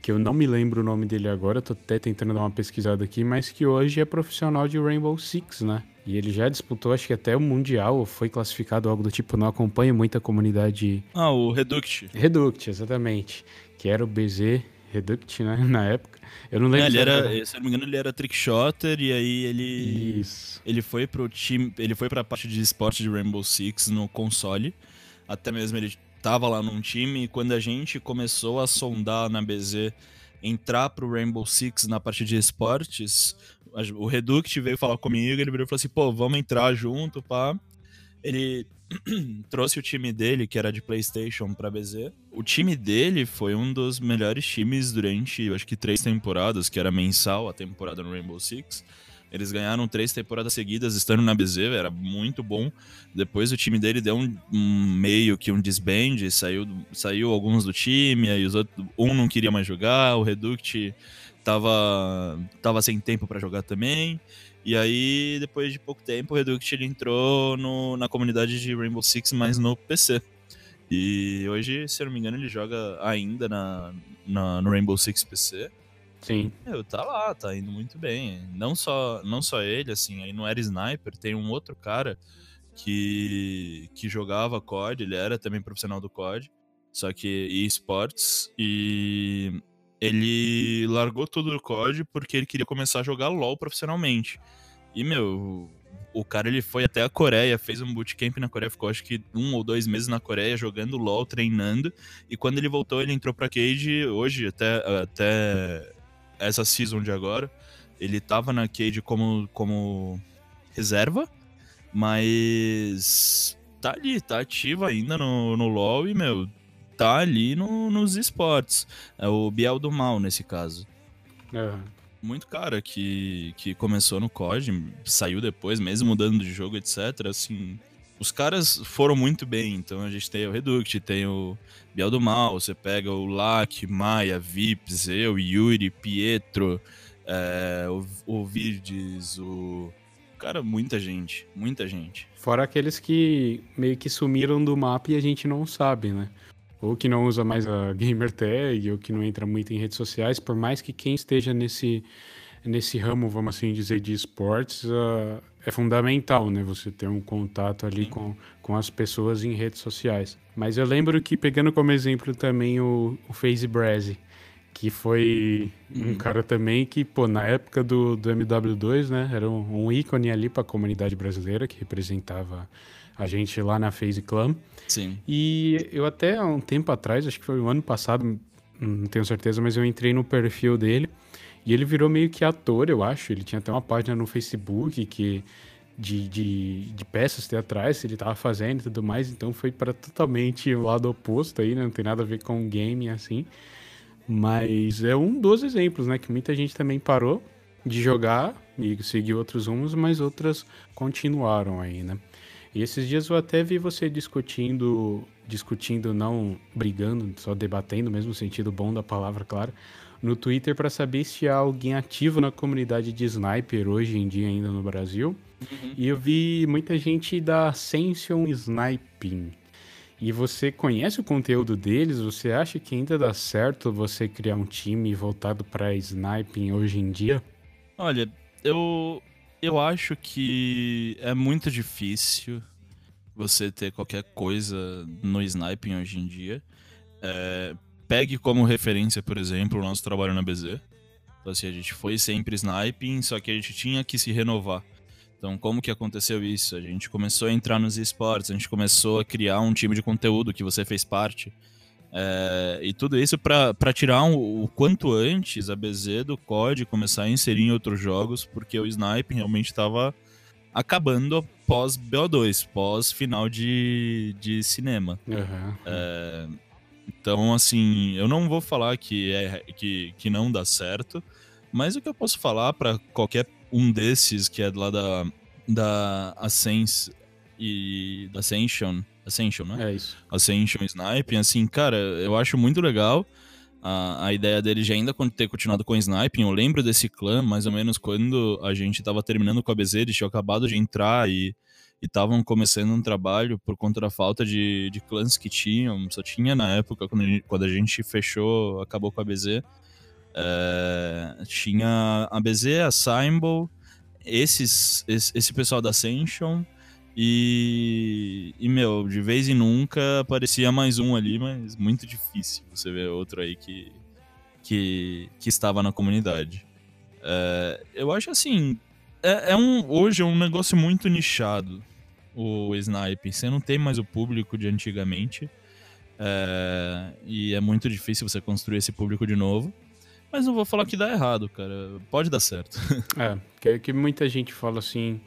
que eu não me lembro o nome dele agora, tô até tentando dar uma pesquisada aqui, mas que hoje é profissional de Rainbow Six, né? E ele já disputou, acho que até o Mundial, ou foi classificado algo do tipo, não acompanha muita comunidade. Ah, o Reduct. Reduct, exatamente. Que era o BZ Reduct, né? *laughs* Na época. Eu não lembro. É, ele era, se eu não me engano, ele era trickshotter e aí ele. Isso. Ele foi pro time. Ele foi pra parte de esporte de Rainbow Six no console. Até mesmo ele tava lá num time e quando a gente começou a sondar na BZ entrar pro Rainbow Six na parte de esportes, o Reduct veio falar comigo, ele virou e falou assim, pô, vamos entrar junto, pá. Ele *clears throat* trouxe o time dele, que era de PlayStation, pra BZ. O time dele foi um dos melhores times durante, acho que três temporadas, que era mensal a temporada no Rainbow Six. Eles ganharam três temporadas seguidas estando na BZ, era muito bom. Depois o time dele deu um, um meio que um disband, saiu, saiu alguns do time, aí os outros, um não queria mais jogar, o Reduct tava, tava sem tempo para jogar também. E aí, depois de pouco tempo, o Reduct ele entrou no, na comunidade de Rainbow Six, mas no PC. E hoje, se eu não me engano, ele joga ainda na, na no Rainbow Six PC. Sim. Meu, tá lá, tá indo muito bem. Não só, não só ele, assim, aí não era sniper, tem um outro cara que, que jogava COD, ele era também profissional do COD, só que esportes, e ele largou tudo do COD porque ele queria começar a jogar LoL profissionalmente. E, meu, o cara ele foi até a Coreia, fez um bootcamp na Coreia, ficou acho que um ou dois meses na Coreia jogando LoL, treinando. E quando ele voltou, ele entrou pra Cage hoje, até, até essa season de agora. Ele tava na Cade como, como reserva, mas tá ali, tá ativo ainda no, no LoL e, meu, tá ali no, nos esportes. É o Biel do Mal, nesse caso. É. Muito cara que, que começou no COD, saiu depois, mesmo mudando de jogo, etc. Assim, os caras foram muito bem. Então a gente tem o Reduct, tem o Biel do Mal, você pega o Lack, Maia, Vips, eu, Yuri, Pietro, é, o, o Virdes, o. Cara, muita gente, muita gente. Fora aqueles que meio que sumiram do mapa e a gente não sabe, né? Ou que não usa mais a *laughs* gamer tag, ou que não entra muito em redes sociais, por mais que quem esteja nesse, nesse ramo, vamos assim dizer, de esportes, uh, é fundamental, né? Você ter um contato ali com, com as pessoas em redes sociais. Mas eu lembro que, pegando como exemplo também o, o Brazy, que foi um uhum. cara também que, pô, na época do, do MW2, né? Era um, um ícone ali para a comunidade brasileira, que representava a gente lá na FaZe Clan. Sim. E eu até há um tempo atrás, acho que foi o ano passado, não tenho certeza, mas eu entrei no perfil dele e ele virou meio que ator, eu acho. Ele tinha até uma página no Facebook que de, de, de peças teatrais que ele estava fazendo e tudo mais, então foi para totalmente o lado oposto aí, né? Não tem nada a ver com game assim. Mas é um dos exemplos, né? Que muita gente também parou de jogar e seguir outros rumos, mas outras continuaram aí, né? E esses dias eu até vi você discutindo, discutindo, não brigando, só debatendo, mesmo sentido bom da palavra, claro, no Twitter para saber se há alguém ativo na comunidade de sniper hoje em dia ainda no Brasil. Uhum. E eu vi muita gente da Ascension Sniping. E você conhece o conteúdo deles? Você acha que ainda dá certo você criar um time voltado para sniping hoje em dia? Olha, eu eu acho que é muito difícil você ter qualquer coisa no sniping hoje em dia. É, pegue como referência, por exemplo, o nosso trabalho na BZ. Então, assim, a gente foi sempre sniping, só que a gente tinha que se renovar. Então, como que aconteceu isso? A gente começou a entrar nos esportes, a gente começou a criar um time de conteúdo que você fez parte. É, e tudo isso para tirar um, o quanto antes a BZ do COD começar a inserir em outros jogos, porque o Snipe realmente estava acabando pós BO2, pós final de, de cinema. Uhum. É, então, assim, eu não vou falar que, é, que, que não dá certo, mas o que eu posso falar para qualquer um desses que é lá da, da Ascens e da Ascension Ascension, né? É isso. Ascension Snipe, assim, cara, eu acho muito legal. a, a ideia dele já ainda ter continuado com o Sniping. Eu lembro desse clã, mais ou menos, quando a gente tava terminando com a BZ, eles tinham acabado de entrar e estavam começando um trabalho por conta da falta de, de clãs que tinham. Só tinha na época, quando a gente, quando a gente fechou, acabou com a BZ. É, tinha a BZ, a Symbol, esses, esse, esse pessoal da Ascension. E, e, meu, de vez em nunca aparecia mais um ali, mas muito difícil você ver outro aí que, que, que estava na comunidade. É, eu acho assim, é, é, um, hoje é um negócio muito nichado o Snipe. Você não tem mais o público de antigamente. É, e é muito difícil você construir esse público de novo. Mas não vou falar que dá errado, cara. Pode dar certo. *laughs* É, que, que muita gente fala assim,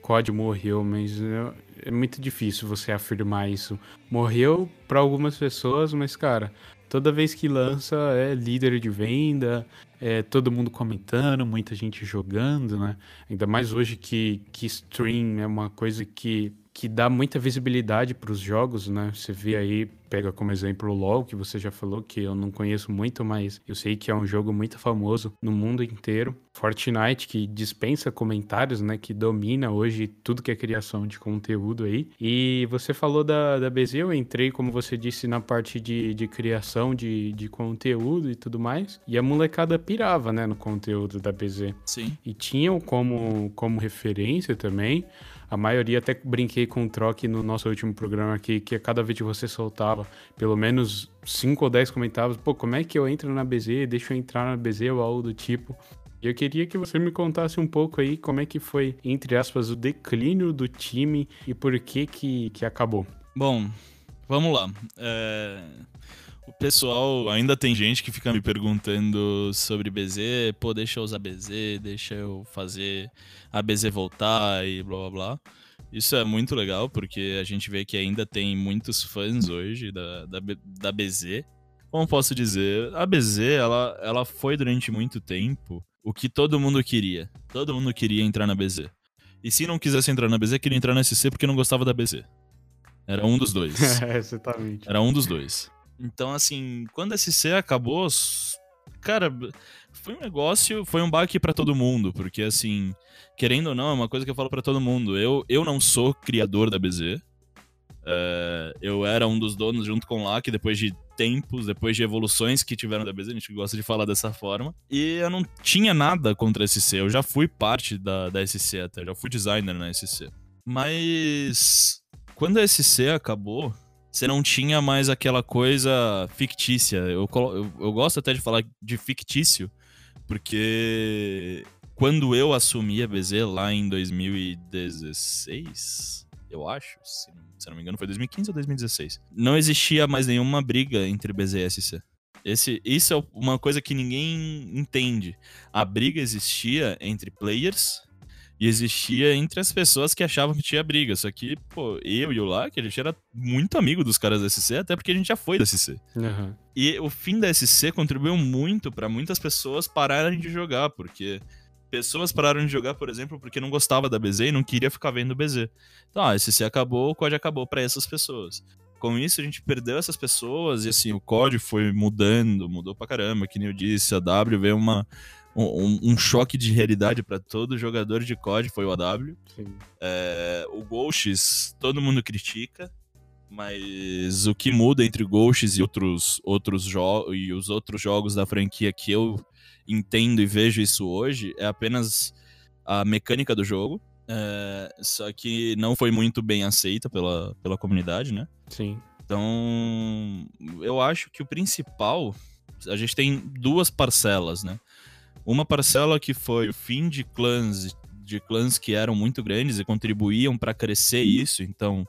COD morreu, mas é, é muito difícil você afirmar isso. Morreu para algumas pessoas, mas cara, toda vez que lança é líder de venda, é todo mundo comentando, muita gente jogando, né? Ainda mais hoje que, que stream é uma coisa que que dá muita visibilidade para os jogos, né? Você vê aí, pega como exemplo o LoL, que você já falou que eu não conheço muito, mas eu sei que é um jogo muito famoso no mundo inteiro. Fortnite, que dispensa comentários, né? Que domina hoje tudo que é criação de conteúdo aí. E você falou da, da BZ, eu entrei, como você disse, na parte de, de criação de, de conteúdo e tudo mais. E a molecada pirava, né? No conteúdo da BZ. Sim. E tinham como, como referência também a maioria até brinquei com o troque no nosso último programa aqui, que a cada vez que você soltava pelo menos 5 ou 10 comentários, pô, como é que eu entro na BZ? Deixa eu entrar na BZ ou algo do tipo. E eu queria que você me contasse um pouco aí como é que foi, entre aspas, o declínio do time e por que que, que acabou. Bom, vamos lá. É... O pessoal, ainda tem gente que fica me perguntando sobre BZ, pô, deixa eu usar BZ, deixa eu fazer a BZ voltar e blá blá blá. Isso é muito legal, porque a gente vê que ainda tem muitos fãs hoje da, da, da BZ. Como posso dizer, a BZ, ela, ela foi durante muito tempo o que todo mundo queria. Todo mundo queria entrar na BZ. E se não quisesse entrar na BZ, queria entrar na SC porque não gostava da BZ. Era um dos dois. *laughs* É, exatamente. Era um dos dois. Então, assim, quando a SC acabou, cara, foi um negócio, foi um baque para todo mundo, porque, assim, querendo ou não, é uma coisa que eu falo para todo mundo. Eu, eu não sou criador da BZ. É, eu era um dos donos junto com o LAC, depois de tempos, depois de evoluções que tiveram da BZ, a gente gosta de falar dessa forma. E eu não tinha nada contra a SC, eu já fui parte da, da SC até, já fui designer na SC. Mas quando a SC acabou, você não tinha mais aquela coisa fictícia. Eu, eu, eu, gosto até de falar de fictício, porque quando eu assumi a BZ lá em 2016, eu acho, se se não me engano, foi 2015 ou 2016, não existia mais nenhuma briga entre BZ e SC. Esse, isso é uma coisa que ninguém entende. A briga existia entre players e existia entre as pessoas que achavam que tinha briga. Só que, pô, eu e o Lack, a gente era muito amigo dos caras da SC, até porque a gente já foi da SC. Uhum. E o fim da SC contribuiu muito para muitas pessoas pararem de jogar, porque pessoas pararam de jogar, por exemplo, porque não gostava da BZ e não queria ficar vendo BZ. Então, a SC acabou, o COD acabou para essas pessoas. Com isso, a gente perdeu essas pessoas e, assim, o COD foi mudando, mudou pra caramba, que nem eu disse, a W veio uma um, um, choque de realidade para todo jogador de COD foi o AW. É, o Ghosts, todo mundo critica, mas o que muda entre Ghosts e outros, outros e os outros jogos da franquia que eu entendo e vejo isso hoje é apenas a mecânica do jogo. É, só que não foi muito bem aceita pela, pela comunidade, né? Sim. Então, eu acho que o principal. A gente tem duas parcelas, né? Uma parcela que foi o fim de clãs, de clãs que eram muito grandes e contribuíam para crescer isso. Então,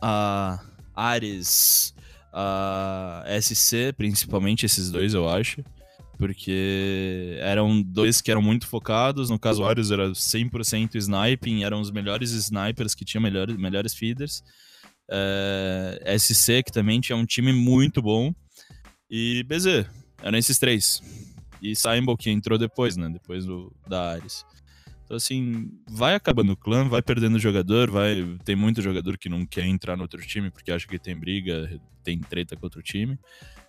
a Ares, a SC, principalmente esses dois, eu acho. Porque eram dois que eram muito focados. No caso, Ares era 100% sniping, eram os melhores snipers que tinham melhores, melhores feeders. É, SC, que também tinha um time muito bom. E BZ, eram esses três e Symbol, que entrou depois, né? Depois do, da Ares. Então, assim, vai acabando o clã, vai perdendo jogador, vai. Tem muito jogador que não quer entrar no outro time porque acha que tem briga, tem treta com outro time.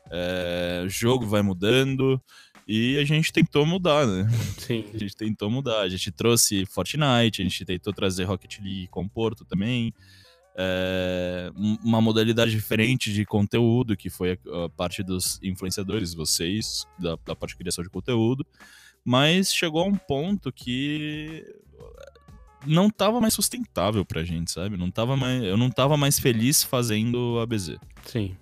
É, o jogo vai mudando e a gente tentou mudar, né? Sim. *laughs* A gente tentou mudar. A gente trouxe Fortnite, a gente tentou trazer Rocket League com Porto também. É, uma modalidade diferente de conteúdo, que foi a, a parte dos influenciadores, vocês, da, da parte de criação de conteúdo. Mas chegou a um ponto que não tava mais sustentável pra gente, sabe? Não tava mais, eu não tava mais feliz fazendo a BZ. Sim.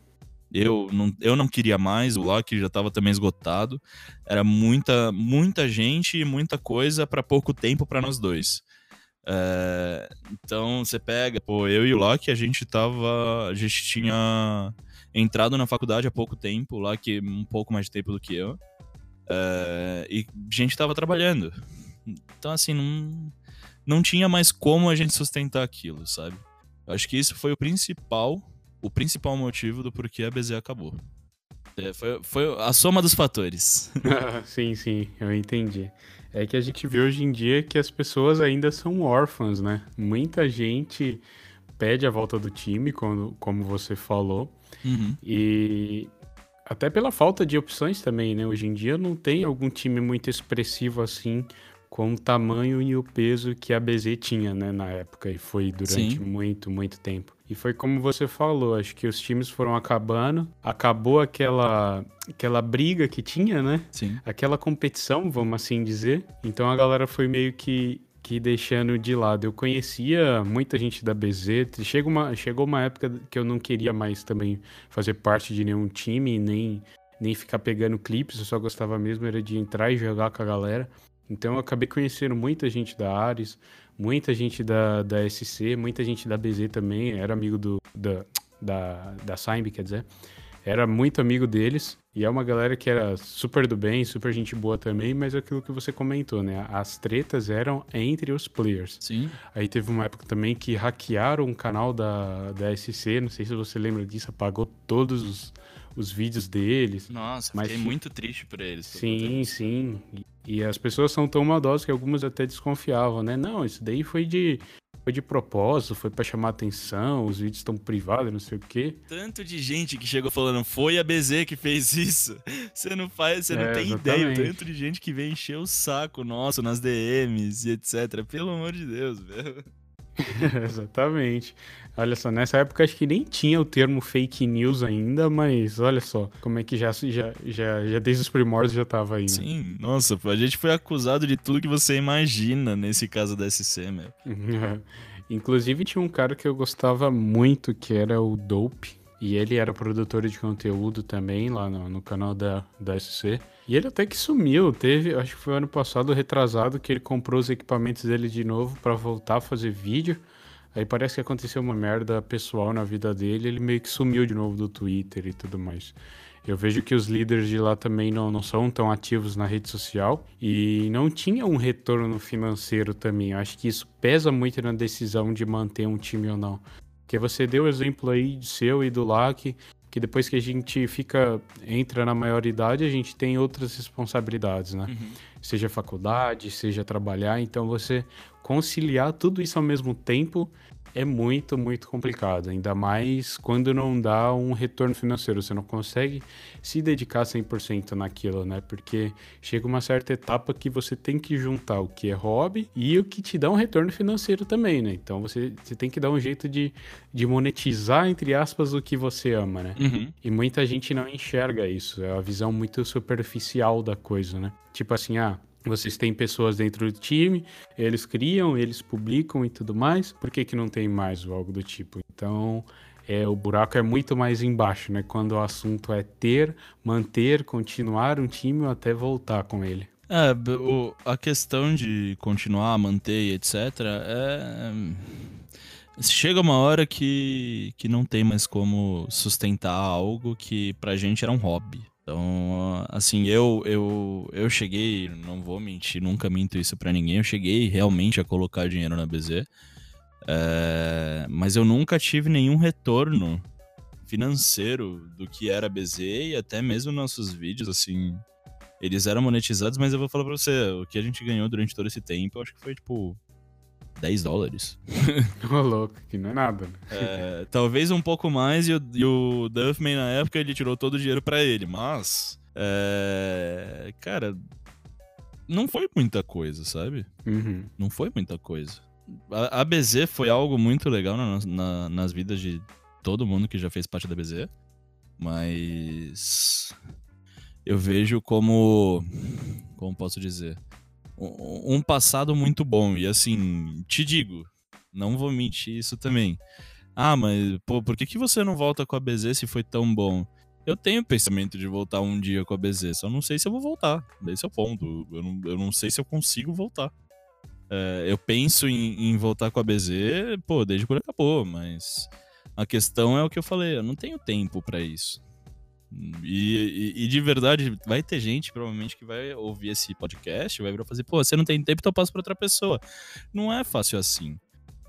Eu não, eu não queria mais, o Loki já tava também esgotado. Era muita, muita gente e muita coisa para pouco tempo para nós dois. É, então você pega, pô, eu e o Loki, a gente tava. A gente tinha entrado na faculdade há pouco tempo, o Loki um pouco mais de tempo do que eu. É, e a gente tava trabalhando. Então, assim, não, não tinha mais como a gente sustentar aquilo, sabe? Eu acho que isso foi o principal, o principal motivo do porquê a BZ acabou. É, foi, foi a soma dos fatores. *laughs* sim, sim, eu entendi. É que a gente vê hoje em dia que as pessoas ainda são órfãs, né? Muita gente pede a volta do time, como, como você falou. Uhum. E até pela falta de opções também, né? Hoje em dia não tem algum time muito expressivo assim, com o tamanho e o peso que a BZ tinha, né, na época, e foi durante Sim. muito, muito tempo. E foi como você falou, acho que os times foram acabando, acabou aquela aquela briga que tinha, né? Sim. Aquela competição, vamos assim dizer. Então a galera foi meio que que deixando de lado. Eu conhecia muita gente da BZ. Chegou uma, chegou uma época que eu não queria mais também fazer parte de nenhum time, nem, nem ficar pegando clipes. Eu só gostava mesmo era de entrar e jogar com a galera. Então eu acabei conhecendo muita gente da Ares, muita gente da, da SC, muita gente da BZ também. Era amigo do, da, da, da Saimb, quer dizer era muito amigo deles e é uma galera que era super do bem, super gente boa também, mas é aquilo que você comentou, né? As tretas eram entre os players. Sim. Aí teve uma época também que hackearam um canal da, da SC, não sei se você lembra disso, apagou todos os, os vídeos deles. Nossa, mas fiquei muito triste por eles. Sim, sim. E, as pessoas são tão maldosas que algumas até desconfiavam, né? Não, isso daí foi de foi de propósito, foi para chamar atenção, os vídeos estão privados, não sei o quê. Tanto de gente que chegou falando, foi a BZ que fez isso. *laughs* Você não faz, você é, não tem exatamente. ideia, tanto de gente que vem encher o saco nosso nas DMs e etc. Pelo amor de Deus, *laughs* velho. *laughs* Exatamente. Olha só, nessa época acho que nem tinha o termo fake news ainda, mas olha só, como é que já, já, já, já desde os primórdios já tava aí. Né? Sim, nossa, a gente foi acusado de tudo que você imagina nesse caso da SC, meu. *laughs* Inclusive tinha um cara que eu gostava muito, que era o Dope, e ele era produtor de conteúdo também lá no, no canal da, da SC. E ele até que sumiu, teve, acho que foi ano passado, retrasado, que ele comprou os equipamentos dele de novo para voltar a fazer vídeo. Aí parece que aconteceu uma merda pessoal na vida dele, ele meio que sumiu de novo do Twitter e tudo mais. Eu vejo que os líderes de lá também não, não são tão ativos na rede social e não tinha um retorno financeiro também. Eu acho que isso pesa muito na decisão de manter um time ou não. Porque você deu o exemplo aí de seu e do LAC, que depois que a gente fica entra na maioridade, a gente tem outras responsabilidades, né? Uhum. Seja faculdade, seja trabalhar, então você conciliar tudo isso ao mesmo tempo é muito, muito complicado. Ainda mais quando não dá um retorno financeiro. Você não consegue se dedicar 100% naquilo, né? Porque chega uma certa etapa que você tem que juntar o que é hobby e o que te dá um retorno financeiro também, né? Então você, você tem que dar um jeito de, de monetizar, entre aspas, o que você ama, né? Uhum. E muita gente não enxerga isso. É uma visão muito superficial da coisa, né? Tipo assim, ah, vocês têm pessoas dentro do time, eles criam, eles publicam e tudo mais. Por que, que não tem mais ou algo do tipo? Então, é, o buraco é muito mais embaixo, né? Quando o assunto é ter, manter, continuar um time ou até voltar com ele. É, o, a questão de continuar, manter, etc. é. Chega uma hora que, que não tem mais como sustentar algo que pra gente era um hobby. Então, assim, eu, eu, eu cheguei, não vou mentir, nunca minto isso para ninguém, eu cheguei realmente a colocar dinheiro na BZ, é, mas eu nunca tive nenhum retorno financeiro do que era BZ e até mesmo nossos vídeos, assim, Eles eram monetizados, mas eu vou falar pra você, o que a gente ganhou durante todo esse tempo, eu acho que foi tipo 10 dólares. *laughs* Ô, louco, que não é nada, né? É, talvez um pouco mais, e o, e o Duffman na época ele tirou todo o dinheiro pra ele, mas. É, cara, não foi muita coisa, sabe? Uhum. Não foi muita coisa. A, a BZ foi algo muito legal na- na- nas vidas de todo mundo que já fez parte da BZ, mas eu vejo como, como posso dizer, um, passado muito bom e assim te digo, não vou mentir isso também. Ah, mas pô, por que que você não volta com a BZ se foi tão bom? Eu tenho pensamento de voltar um dia com a BZ, só não sei se eu vou voltar. Esse é o ponto. Eu não, eu não sei se eu consigo voltar. É, eu penso em, em voltar com a BZ, pô, desde quando acabou, mas a questão é o que eu falei, eu não tenho tempo pra isso. E, e- e de verdade, vai ter gente provavelmente que vai ouvir esse podcast, vai virar fazer, pô, você não tem tempo, então eu passo pra outra pessoa. Não é fácil assim.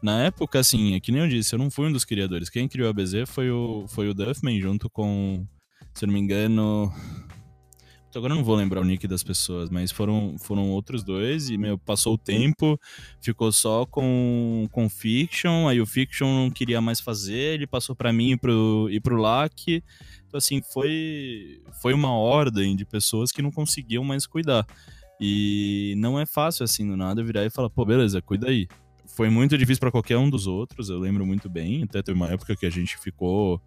Na época, assim, é que nem eu disse, eu não fui um dos criadores. Quem criou a BZ foi o, foi o Duffman, junto com, se eu não me engano. Puta, Agora eu não vou lembrar o nick das pessoas, mas foram, foram outros dois, e meu, passou o tempo, ficou só com, com Fiction, aí o Fiction não queria mais fazer, ele passou pra mim e pro, e pro LAC. Então, assim, foi, foi uma ordem de pessoas que não conseguiam mais cuidar. E não é fácil, assim, do nada virar e falar, pô, beleza, cuida aí. Foi muito difícil pra qualquer um dos outros, eu lembro muito bem. Até teve uma época que a gente ficou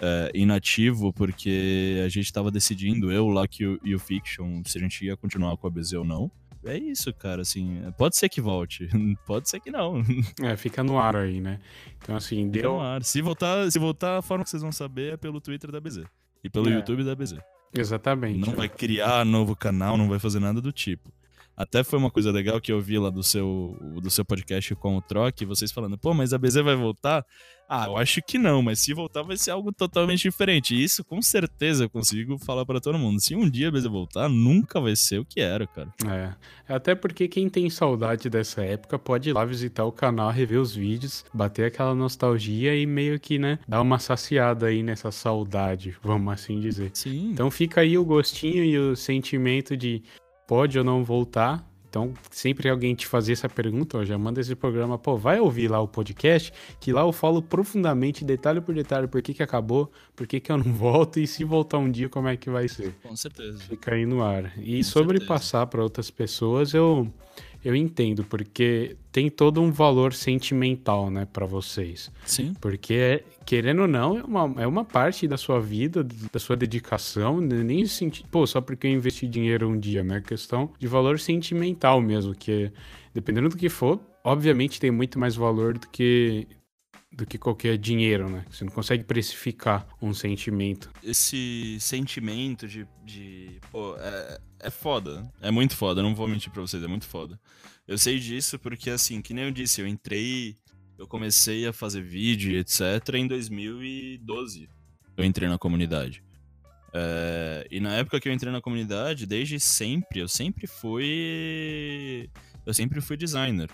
é, inativo porque a gente tava decidindo, eu, o Luck e o- e o Fiction, se a gente ia continuar com a BZ ou não. É isso, cara, assim, pode ser que volte, *laughs* pode ser que não. É, fica no ar aí, né? Então, assim, Fica deu. no ar. Se voltar, se voltar, a forma que vocês vão saber é pelo Twitter da BZ. E pelo É. YouTube da BZ. Exatamente. Não vai criar novo canal, não vai fazer nada do tipo. Até foi uma coisa legal que eu vi lá do seu, do seu podcast com o Troc, vocês falando, pô, mas a BZ vai voltar? Ah, eu acho que não, mas se voltar vai ser algo totalmente diferente. E isso com certeza eu consigo falar pra todo mundo. Se um dia BZ voltar, nunca vai ser o que era, cara. É. Até porque quem tem saudade dessa época pode ir lá visitar o canal, rever os vídeos, bater aquela nostalgia e meio que, né, dar uma saciada aí nessa saudade, vamos assim dizer. Sim. Então fica aí o gostinho e o sentimento de pode ou não voltar. Então, sempre que alguém te fazer essa pergunta, ó, já manda esse programa, pô, vai ouvir lá o podcast, que lá eu falo profundamente, detalhe por detalhe, por que que acabou, por que que eu não *laughs* volto e se voltar um dia, como é que vai ser. com certeza. Fica aí no ar. E Com sobre certeza. passar para outras pessoas, eu eu entendo, porque tem todo um valor sentimental, né, para vocês. Sim. Porque, querendo ou não, é uma, é uma parte da sua vida, da sua dedicação, né, nem senti... Pô, só porque eu investi dinheiro um dia, né? Questão de valor sentimental mesmo, que dependendo do que for, obviamente tem muito mais valor do que do que qualquer dinheiro, né? Você não consegue precificar um sentimento. esse sentimento de. de pô, é, é foda. É muito foda, não vou mentir pra vocês, é muito foda. Eu sei disso porque, assim, que nem eu disse, eu entrei. Eu comecei a fazer vídeo etc. em 2012. Eu entrei na comunidade. É, e na época que eu entrei na comunidade, desde sempre, eu sempre fui. Eu sempre fui designer.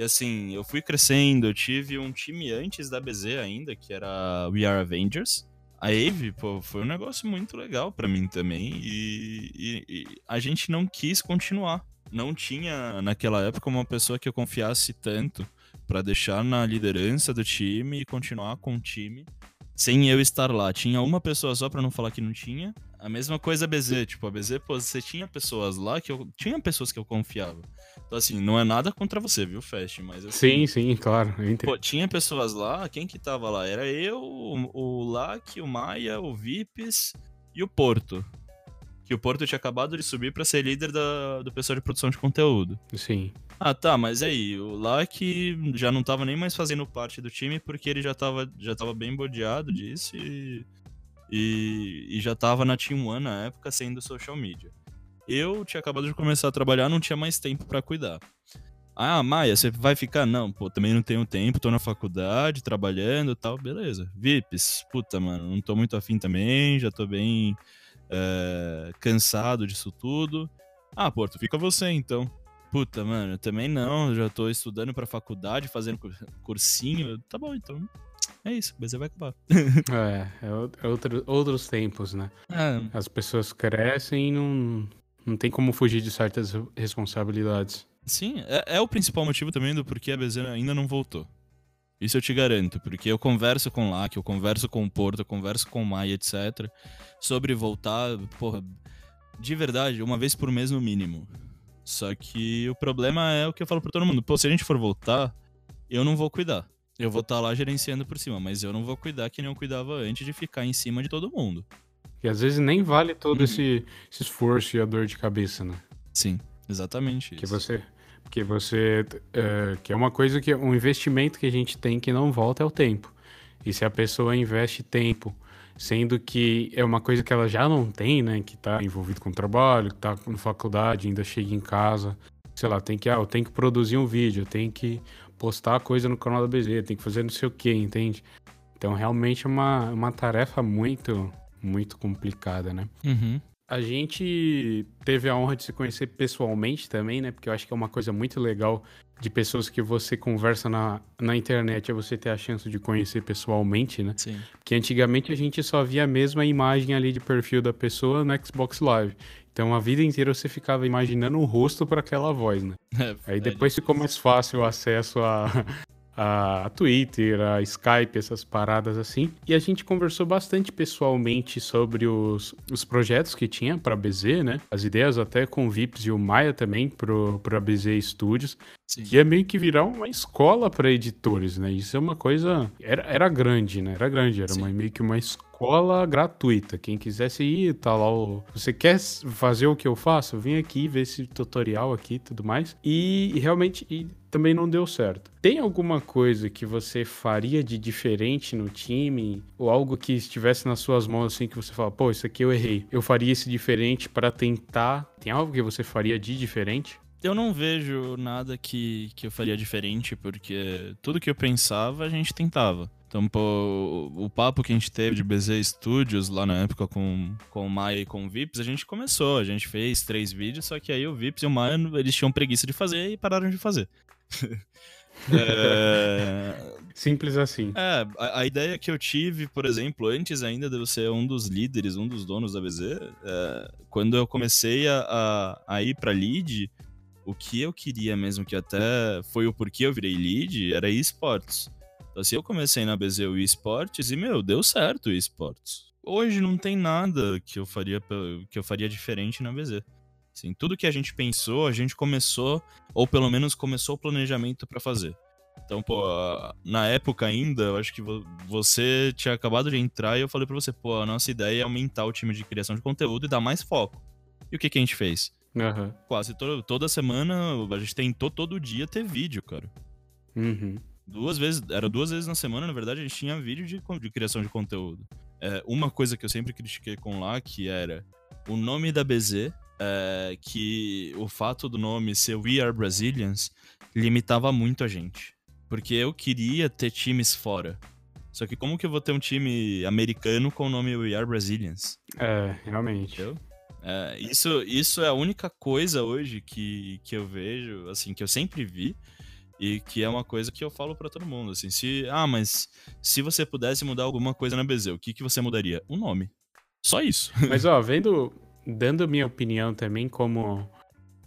E assim, eu fui crescendo, eu tive um time antes da BZ ainda, que era We Are Avengers. A Ave, pô, foi um negócio muito legal pra mim também. E, e- e a gente não quis continuar. Não tinha, naquela época, uma pessoa que eu confiasse tanto pra deixar na liderança do time e continuar com o time sem eu estar lá. Tinha uma pessoa só pra não falar que não tinha. A mesma coisa a BZ, tipo, a BZ, pô, você tinha pessoas lá que eu. Tinha pessoas que eu confiava. Então, assim, não é nada contra você, viu, Fast? Mas Sim, assim. sim, claro, eu entendo. Pô, tinha pessoas lá, quem que tava lá? Era eu, o, o Lac, o Maia, o Vips e o Porto. Que o Porto tinha acabado de subir pra ser líder da- do pessoal de produção de conteúdo. Sim. Ah, tá, mas aí, o Lac já não tava nem mais fazendo parte do time porque ele já tava, já tava bem bodeado disso e, e, e já tava na Team One na época sendo social media. Eu tinha acabado de começar a trabalhar, não tinha mais tempo pra cuidar. Ah, Maia, você vai ficar? Não, pô, também não tenho tempo, tô na faculdade, trabalhando tal, beleza. Vips, puta, mano, não tô muito afim também, já tô bem é, cansado disso tudo. Ah, Porto, fica você então. Puta, mano, eu também não, já tô estudando pra faculdade, fazendo cur- cursinho. Tá bom, então. É isso, BZ vai acabar. *laughs* É, é, é outro- outros tempos, né? É, As pessoas crescem e não, Não tem como fugir de certas responsabilidades. Sim, é, é o principal motivo também do porquê a BZ ainda não voltou. Isso eu te garanto, porque eu converso com o LAC, eu converso com o Porto, eu converso com o Maia, etc. Sobre voltar, porra, de verdade, uma vez por mês no mínimo. Só que o problema é o que eu falo pra todo mundo. Pô, se a gente for voltar, eu não vou cuidar. Eu vou estar tá lá gerenciando por cima, mas eu não vou cuidar que nem eu cuidava antes de ficar em cima de todo mundo. E às vezes nem vale todo uhum. esse, esse esforço e a dor de cabeça, né? Sim, exatamente que isso. Você, porque você. É, que é uma coisa que. Um investimento que a gente tem que não volta é o tempo. E se a pessoa investe tempo, sendo que é uma coisa que ela já não tem, né? Que tá envolvido com trabalho, que tá na faculdade, ainda chega em casa. Sei lá, tem que. Ah, eu tenho que produzir um vídeo, eu tenho que postar coisa no canal da BZ, tem que fazer não sei o que, entende? Então realmente é uma, uma tarefa muito, muito complicada, né? Uhum. A gente teve a honra de se conhecer pessoalmente também, né? Porque eu acho que é uma coisa muito legal de pessoas que você conversa na, na internet, é você ter a chance de conhecer pessoalmente, né? Sim. Porque antigamente a gente só via a mesma imagem ali de perfil da pessoa no Xbox Live. Então a vida inteira você ficava imaginando o rosto para aquela voz, né? *laughs* É, Aí depois ficou mais fácil o acesso a, a Twitter, a Skype, essas paradas assim. E a gente conversou bastante pessoalmente sobre os, os projetos que tinha para BZ, né? As ideias até com o Vips e o Maia também para BZ Studios. Sim. Que é meio que virar uma escola para editores, né? Isso é uma coisa. Era, era grande, né? Era grande, era uma, meio que uma escola gratuita. Quem quisesse ir, tá lá. O... Você quer fazer o que eu faço? Vem aqui ver esse tutorial aqui e tudo mais. E, e realmente. E também não deu certo. Tem alguma coisa que você faria de diferente no time? Ou algo que estivesse nas suas mãos assim que você fala, pô, isso aqui eu errei. Eu faria esse diferente para tentar. Tem algo que você faria de diferente? Eu não vejo nada que, que eu faria diferente, porque tudo que eu pensava a gente tentava. Então, pô, o papo que a gente teve de BZ Studios lá na época com, com o Maia e com o Vips, a gente começou, a gente fez três vídeos, só que aí o Vips e o Maia, eles tinham preguiça de fazer e pararam de fazer. *laughs* é... Simples assim. É, a, a, ideia que eu tive, por exemplo, antes ainda de eu ser um dos líderes, um dos donos da BZ, é, quando eu comecei a, a, a ir pra lead, o que eu queria mesmo, que até foi o porquê eu virei lead, era esportes. Então, assim, eu comecei na BZ o esportes e, meu, deu certo esportes. Hoje não tem nada que eu faria, que eu faria diferente na BZ. Assim, tudo que a gente pensou, a gente começou, ou pelo menos começou o planejamento para fazer. Então, pô, na época ainda, eu acho que você tinha acabado de entrar e eu falei para você, pô, a nossa ideia é aumentar o time de criação de conteúdo e dar mais foco. E o que, que a gente fez? Uhum. Quase to toda semana, a gente tentou todo dia ter vídeo, cara. Uhum. Duas vezes, era duas vezes na semana, na verdade, a gente tinha vídeo de, de criação de conteúdo. É, uma coisa que eu sempre critiquei com lá, que era o nome da BZ é, que o fato do nome ser We Are Brazilians limitava muito a gente. Porque eu queria ter times fora. Só que como que eu vou ter um time americano com o nome We Are Brazilians? É, realmente. É, isso, isso é a única coisa hoje que, que eu vejo, assim, que eu sempre vi e que é uma coisa que eu falo para todo mundo, assim, se, ah, mas se você pudesse mudar alguma coisa na BZ, o que que você mudaria? O nome. Só isso. *laughs* Mas ó, vendo dando minha opinião também como,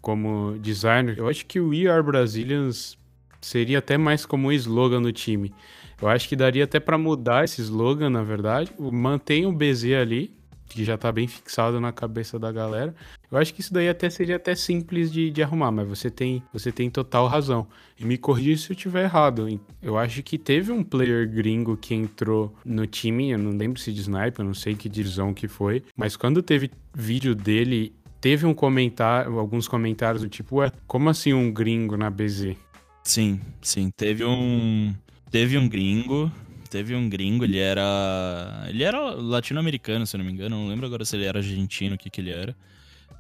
como designer, eu acho que o We Are Brazilians seria até mais como um slogan do time. Eu acho que daria até para mudar esse slogan, na verdade. Mantém o BZ ali, que já tá bem fixado na cabeça da galera. Eu acho que isso daí até seria até simples de, de arrumar, mas você tem, você tem total razão. E me corrija se eu estiver errado. Eu acho que teve um player gringo que entrou no time, eu não lembro se de sniper, eu não sei que divisão que foi, mas quando teve vídeo dele, teve um comentário, alguns comentários do tipo, ué, como assim um gringo na BZ? Sim, sim, teve um teve um gringo teve um gringo, ele era. Ele era latino-americano, se não me engano. Não lembro agora se ele era argentino, o que, que ele era.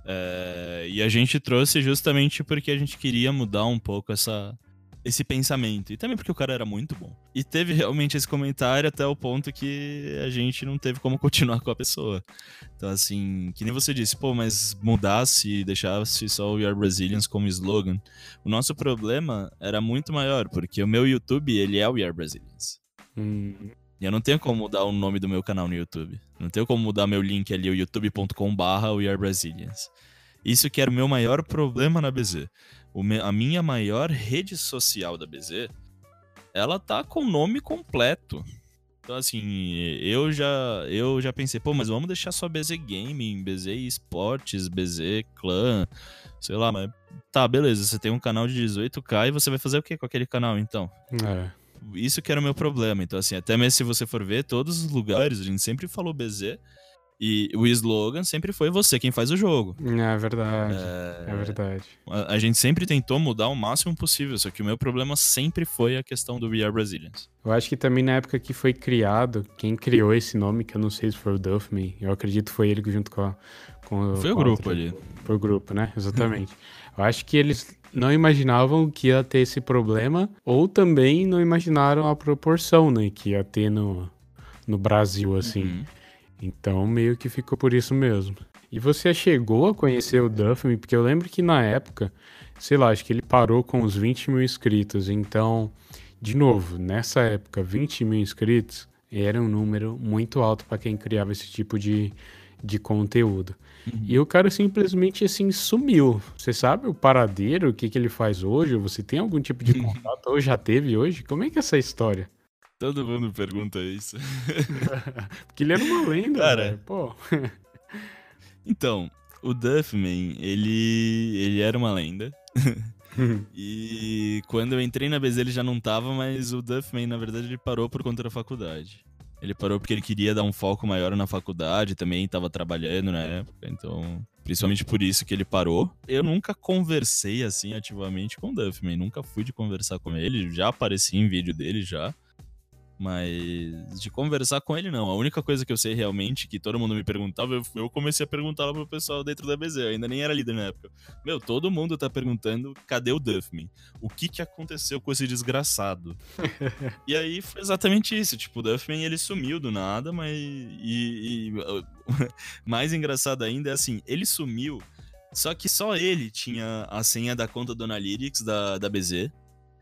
É, e a gente trouxe justamente porque a gente queria mudar um pouco essa, esse pensamento. E também porque o cara era muito bom. E teve realmente esse comentário até o ponto que a gente não teve como continuar com a pessoa. Então, assim, que nem você disse, pô, mas mudasse e deixasse só o We Are Brazilians como slogan. O nosso problema era muito maior, porque o meu YouTube, ele é o We Are Brazilians. Hum. Eu não tenho como mudar o nome do meu canal no YouTube. Não tenho como mudar meu link ali, o youtube.com/barra Brazilians. Isso que era o meu maior problema na BZ. Me, a minha maior rede social da BZ, ela tá com o nome completo. Então, assim, eu já, eu já pensei, pô, mas vamos deixar só BZ Gaming, BZ Esportes, BZ Clã, sei lá, mas tá, beleza, você tem um canal de 18k e você vai fazer o que com aquele canal, então? É. Isso que era o meu problema. Então, assim, até mesmo se você for ver, todos os lugares, a gente sempre falou BZ, e o slogan sempre foi você quem faz o jogo. É verdade. É, é verdade. A, a, gente sempre tentou mudar o máximo possível, só que o meu problema sempre foi a questão do We Are Brazilians. Eu acho que também na época que foi criado, quem criou esse nome, que eu não sei se foi o Duffman, eu acredito que foi ele junto com a, com Foi com o grupo ali. Foi o grupo, né? Exatamente. *laughs* eu acho que eles não imaginavam que ia ter esse problema, ou também não imaginaram a proporção, né, que ia ter no, no Brasil, assim. Uhum. Então meio que ficou por isso mesmo. E você chegou a conhecer o Duffman? Porque eu lembro que na época, sei lá, acho que ele parou com os 20 mil inscritos. Então, de novo, nessa época, 20 mil inscritos era um número muito alto para quem criava esse tipo de, de conteúdo. Uhum. E o cara simplesmente assim sumiu. Você sabe o paradeiro, o que, que ele faz hoje? Você tem algum tipo de *laughs* contato ou já teve hoje? Como é que é essa história? Todo mundo pergunta isso. *laughs* Porque ele era uma lenda, cara. Véio. Pô. *laughs* então, o Duffman, ele, ele era uma lenda. e quando eu entrei na BZ ele já não tava, mas o Duffman, na verdade, ele parou por conta da faculdade. Ele parou porque ele queria dar um foco maior na faculdade, também estava trabalhando na época, então, principalmente por isso que ele parou. Eu nunca conversei assim ativamente com o Duffman, nunca fui de conversar com ele, já apareci em vídeo dele já. Mas de conversar com ele, não. A única coisa que eu sei realmente, que todo mundo me perguntava, eu, comecei a perguntar lá pro pessoal dentro da BZ. Eu ainda nem era líder na época. Meu, todo mundo tá perguntando cadê o Duffman? O que que aconteceu com esse desgraçado? *laughs* e aí foi exatamente isso. Tipo, o Duffman ele sumiu do nada, mas. E, e *laughs* mais engraçado ainda é assim, ele sumiu, só que só ele tinha a senha da conta do Analytics da, da BZ.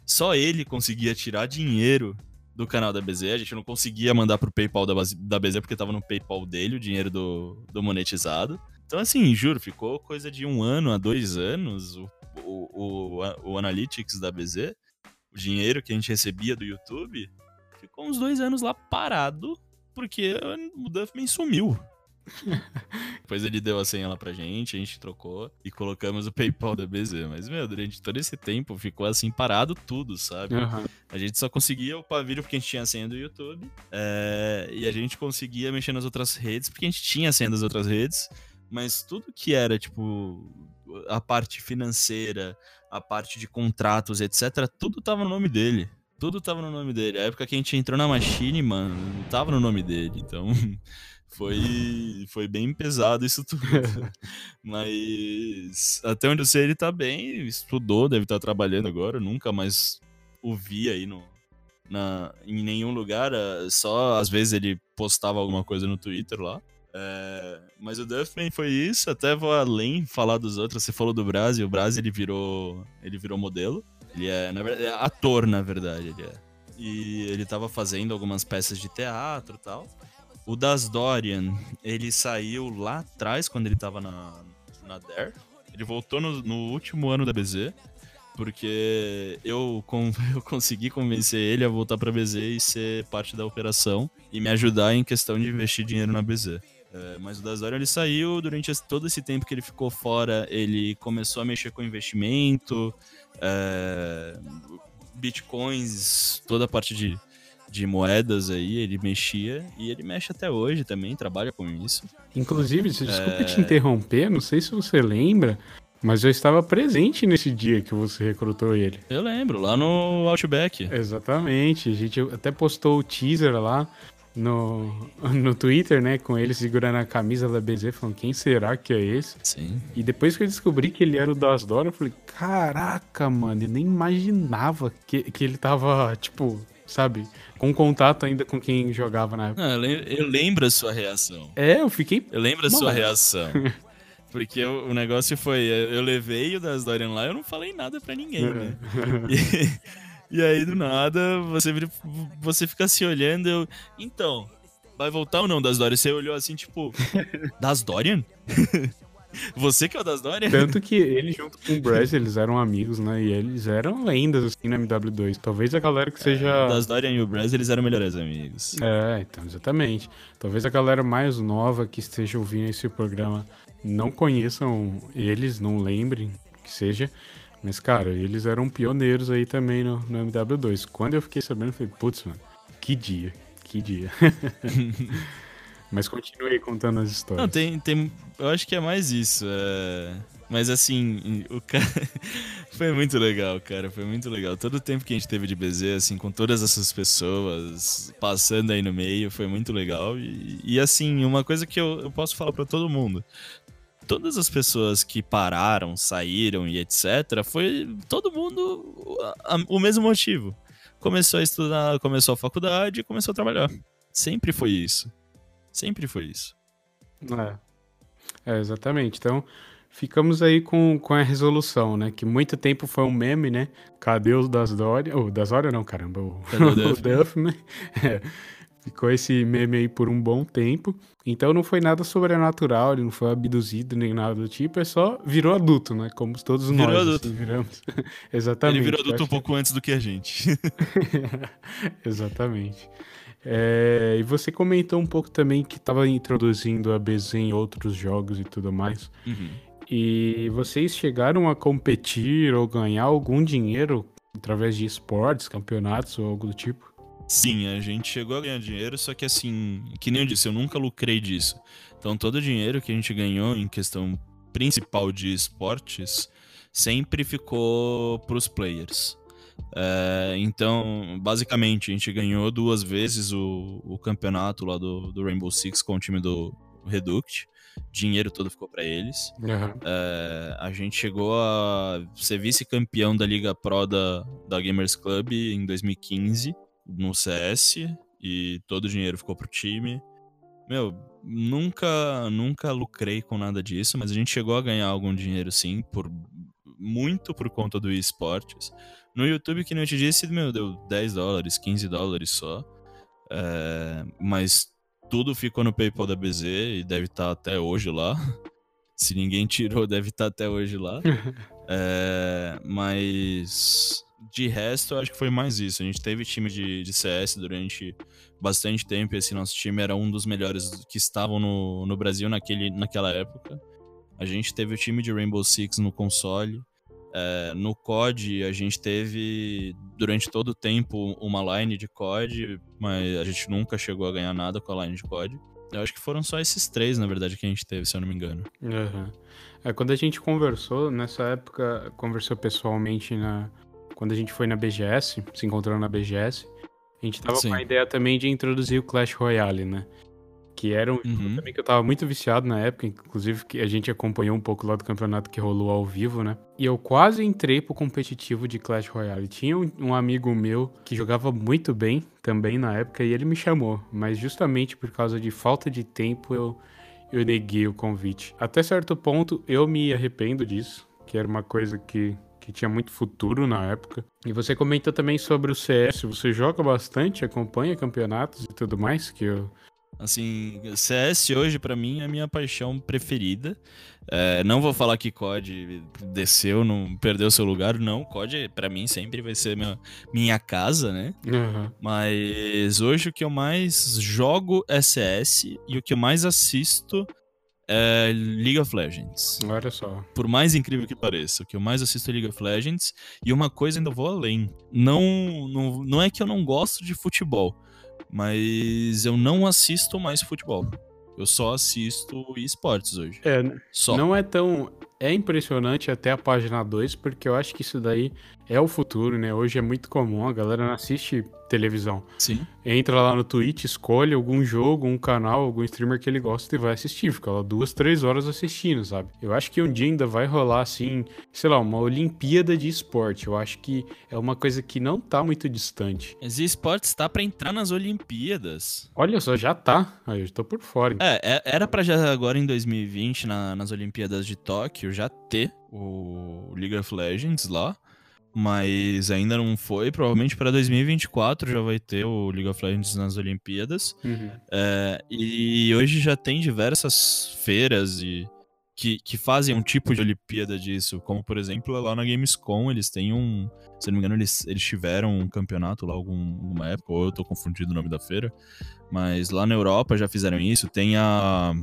Só ele conseguia tirar dinheiro do canal da BZ. A gente não conseguia mandar pro PayPal da, da BZ porque tava no PayPal dele o dinheiro do, do monetizado. Então, assim, juro, ficou coisa de um ano a dois anos o, o, o, o Analytics da BZ, o dinheiro que a gente recebia do YouTube, ficou uns dois anos lá parado porque o Duffman sumiu. *laughs* Depois ele deu a senha lá pra gente, a gente trocou e colocamos o PayPal da BZ. Mas, meu, durante todo esse tempo ficou assim parado tudo, sabe? Uhum. A gente só conseguia upar vídeo porque a gente tinha a senha do YouTube. É... E a gente conseguia mexer nas outras redes porque a gente tinha a senha das outras redes. Mas tudo que era, tipo, a parte financeira, a parte de contratos, etc., tudo tava no nome dele. Tudo tava no nome dele. A época que a gente entrou na Machine, mano, não tava no nome dele. Então. *laughs* foi, foi bem pesado isso tudo. *laughs* Mas até onde eu sei, ele tá bem, estudou, deve estar tá trabalhando agora, nunca mais o vi aí no, na, em nenhum lugar, é, só às vezes ele postava alguma coisa no Twitter lá. É, mas o Duffman foi isso, até vou além falar dos outros. Você falou do Brasil, o Brasil ele virou, ele virou modelo. Ele é, na verdade, é ator, na verdade, ele é. E ele tava fazendo algumas peças de teatro e tal. O Das Dorian, ele saiu lá atrás, quando ele tava na, na DARE. Ele voltou no, no último ano da BZ, porque eu, com, *laughs* eu consegui convencer ele a voltar pra BZ e ser parte da operação e me ajudar em questão de investir dinheiro na BZ. É, mas o Das Dorian ele saiu, durante todo esse tempo que ele ficou fora, ele começou a mexer com investimento, é, bitcoins, toda a parte de de moedas aí, ele mexia e ele mexe até hoje também, trabalha com isso. Inclusive, desculpe é... te interromper, não sei se você lembra, mas eu estava presente nesse dia que você recrutou ele. Eu lembro, lá no Outback. Exatamente, a gente até postou o teaser lá no, *laughs* no Twitter, né, com ele segurando a camisa da BZ, falando quem será que é esse? Sim. E depois que eu descobri que ele era o Das Dora, eu falei, caraca, mano, eu nem imaginava que, que ele tava, tipo, sabe, com contato ainda com quem jogava na época. Não, eu lembro a sua reação. É, eu fiquei. Eu lembro a sua reação. *laughs* Porque o, o, negócio foi, eu levei o das Dorian lá, eu não falei nada para ninguém, né? E, *laughs* e, aí, do nada, você, você fica se olhando, eu... Então, vai voltar ou não das Dorian? Você olhou assim, tipo, das Dorian? *laughs* Você que é o das Dória? Tanto que ele junto com o Braz, eles eram amigos, né? E eles eram lendas, assim, na MW2. Talvez a galera que seja... É, das Dória e o Braz, eles eram melhores amigos. É, então, exatamente. Talvez a galera mais nova que esteja ouvindo esse programa não conheçam eles, não lembrem que seja. Mas, cara, eles eram pioneiros aí também no, no MW2. Quando eu fiquei sabendo, eu falei, putz, mano, que dia, que dia. *laughs* Mas continue contando as histórias. Não, tem, tem. Eu acho que é mais isso. É... Mas assim, o cara. *laughs* foi muito legal, cara. Foi muito legal. Todo o tempo que a gente teve de BZ, assim, com todas essas pessoas passando aí no meio, foi muito legal. E, e assim, uma coisa que eu, eu posso falar para todo mundo todas as pessoas que pararam, saíram e etc., foi todo mundo a, a, o mesmo motivo. Começou a estudar, começou a faculdade começou a trabalhar. Sempre foi isso. Sempre foi isso. É, é exatamente. Então, ficamos aí com, com a resolução, né? Que muito tempo foi um meme, né? Cadê os das Dória? Oh, das Dória não, caramba. O, *laughs* o Duff, né? *laughs* É. Ficou esse meme aí por um bom tempo. Então não foi nada sobrenatural, ele não foi abduzido nem nada do tipo, é só virou adulto, né? Como todos virou nós adulto. Assim, viramos. Exatamente. *laughs* Ele virou adulto um pouco antes do que a gente. Exatamente. É, e você comentou um pouco também que estava introduzindo a BZ em outros jogos e tudo mais. Uhum. E vocês chegaram a competir ou ganhar algum dinheiro através de esportes, campeonatos ou algo do tipo? Sim, a gente chegou a ganhar dinheiro, só que assim, que nem eu disse, eu nunca lucrei disso. Então todo o dinheiro que a gente ganhou em questão principal de esportes sempre ficou para os players. É, então, basicamente, a gente ganhou duas vezes o, o campeonato lá do, do, Rainbow Six com o time do Reduct. Dinheiro todo ficou para eles. Uhum. É, a gente chegou a ser vice-campeão da Liga Pro da, da Gamers Club em 2015 no CS e todo o dinheiro ficou pro time. Meu, nunca nunca lucrei com nada disso, mas a gente chegou a ganhar algum dinheiro sim, por muito por conta do esportes. No YouTube, que nem eu te disse, meu, deu 10 dólares, 15 dólares só. É, mas tudo ficou no PayPal da BZ e deve estar tá até hoje lá. *laughs* Se ninguém tirou, deve estar tá até hoje lá. *laughs* é, mas de resto, eu acho que foi mais isso. A gente teve time de, de CS durante bastante tempo e esse nosso time era um dos melhores que estavam no, no Brasil naquele, naquela época. A gente teve o time de Rainbow Six no console. É, no COD, a gente teve durante todo o tempo uma line de COD, mas a gente nunca chegou a ganhar nada com a line de COD. Eu acho que foram só esses três, na verdade, que a gente teve, se eu não me engano. Uhum. É, quando a gente conversou, nessa época, conversou pessoalmente na, quando a gente foi na BGS, se encontrou na BGS, a gente tava Sim. com a ideia também de introduzir o Clash Royale, né? Que era um uhum. também que eu tava muito viciado na época, inclusive que a gente acompanhou um pouco lá do campeonato que rolou ao vivo, né? E eu quase entrei pro competitivo de Clash Royale. Tinha um, um amigo meu que jogava muito bem também na época e ele me chamou, mas justamente por causa de falta de tempo eu, eu neguei o convite. Até certo ponto eu me arrependo disso, que era uma coisa que que tinha muito futuro na época. E você comentou também sobre o CS. Você joga bastante, acompanha campeonatos e tudo mais, que eu... Assim, CS hoje para mim é a minha paixão preferida. É, não vou falar que COD desceu, não perdeu seu lugar, não. COD para mim sempre vai ser minha, minha casa, né? Uhum. Mas hoje o que eu mais jogo é CS e o que eu mais assisto é League of Legends. Olha só. Por mais incrível que pareça, o que eu mais assisto é League of Legends. E uma coisa ainda vou além. Não, não, não é que eu não gosto de futebol, mas eu não assisto mais futebol. Eu só assisto esportes hoje. É, só. não é tão. É impressionante até a página 2, porque eu acho que isso daí é o futuro, né? Hoje é muito comum, a galera não assiste televisão. Sim. Entra lá no Twitch, escolhe algum jogo, um canal, algum streamer que ele gosta e vai assistir. Fica lá duas, três horas assistindo, sabe? Eu acho que um dia ainda vai rolar, assim, sei lá, uma Olimpíada de esporte. Eu acho que é uma coisa que não tá muito distante. Mas esportes tá para entrar nas Olimpíadas. Olha só, já tá. Aí eu tô por fora. É, é era para já agora em 2020, na, nas Olimpíadas de Tóquio, já ter o League of Legends lá mas ainda não foi. Provavelmente para 2024 já vai ter o League of Legends nas Olimpíadas. Uhum. É, e hoje já tem diversas feiras e, que, que fazem um tipo de Olimpíada disso, como por exemplo lá na Gamescom eles têm um, se não me engano eles, eles tiveram um campeonato lá algum, alguma época, ou eu tô confundindo o nome da feira, mas lá na Europa já fizeram isso, tem a,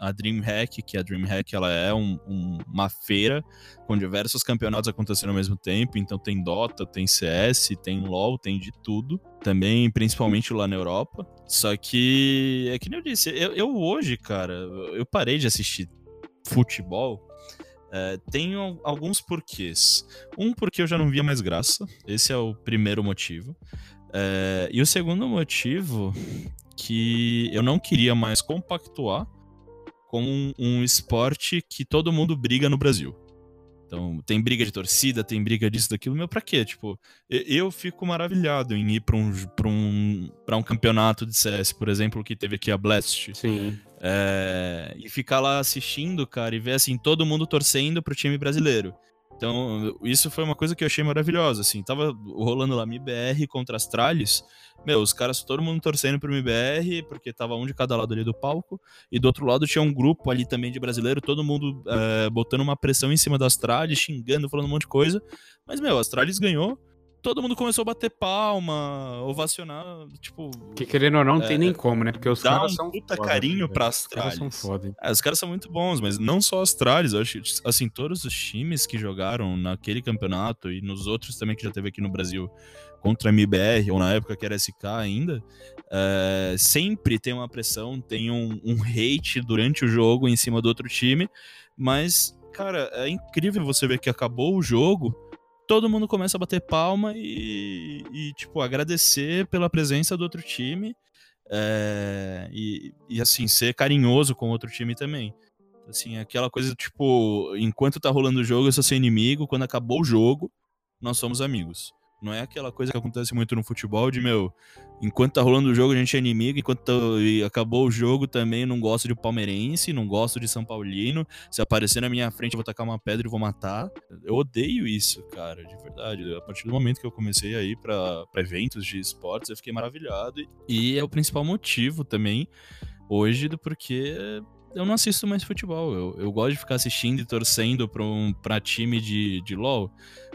a DreamHack, que a DreamHack ela é um, um, uma feira com diversos campeonatos acontecendo ao mesmo tempo, então tem Dota, tem CS, tem LoL, tem de tudo, também principalmente lá na Europa, só que é que nem eu disse, eu, eu hoje, cara, eu parei de assistir futebol, é, tenho alguns porquês. Um, porque eu já não via mais graça. Esse é o primeiro motivo. É, e o segundo motivo, que eu não queria mais compactuar com um, um esporte que todo mundo briga no Brasil. Então, tem briga de torcida, tem briga disso, daquilo. Meu, pra quê? Tipo, eu fico maravilhado em ir pra um, pra um, pra um campeonato de CS, por exemplo, que teve aqui a Blast. Sim. É, e ficar lá assistindo, cara, e ver assim, todo mundo torcendo pro time brasileiro. Então, isso foi uma coisa que eu achei maravilhosa, assim, tava rolando lá MBR contra as Tralhas, meu, os caras, todo mundo torcendo pro MBR, porque tava um de cada lado ali do palco, e do outro lado tinha um grupo ali também de brasileiro, todo mundo é, botando uma pressão em cima das Tralhas, xingando, falando um monte de coisa, mas, meu, as Tralhas ganhou, todo mundo começou a bater palma, ovacionar, tipo. Que querendo ou não, não é, tem nem como, né? Porque os caras um são. puta foda, carinho pra Astralis. Os caras são foda. É, os caras são muito bons, mas não só Astralis, eu acho assim, todos os times que jogaram naquele campeonato e nos outros também que já teve aqui no Brasil contra a MBR, ou na época que era SK ainda, é, sempre tem uma pressão, tem um, um hate durante o jogo em cima do outro time, mas, cara, é incrível você ver que acabou o jogo todo mundo começa a bater palma e, e tipo, agradecer pela presença do outro time é, e, e, assim, ser carinhoso com o outro time também. Assim, aquela coisa, tipo, enquanto tá rolando o jogo, eu sou seu inimigo, quando acabou o jogo, nós somos amigos. Não é aquela coisa que acontece muito no futebol de, meu, enquanto tá rolando o jogo a gente é inimigo, enquanto tá, acabou o jogo também não gosto de palmeirense, não gosto de São Paulino. Se aparecer na minha frente eu vou tacar uma pedra e vou matar. Eu odeio isso, cara, de verdade. A partir do momento que eu comecei a ir pra, pra eventos de esportes, eu fiquei maravilhado. E é o principal motivo também hoje do porquê eu não assisto mais futebol. Eu, eu gosto de ficar assistindo e torcendo pra, um, pra time de, de LoL.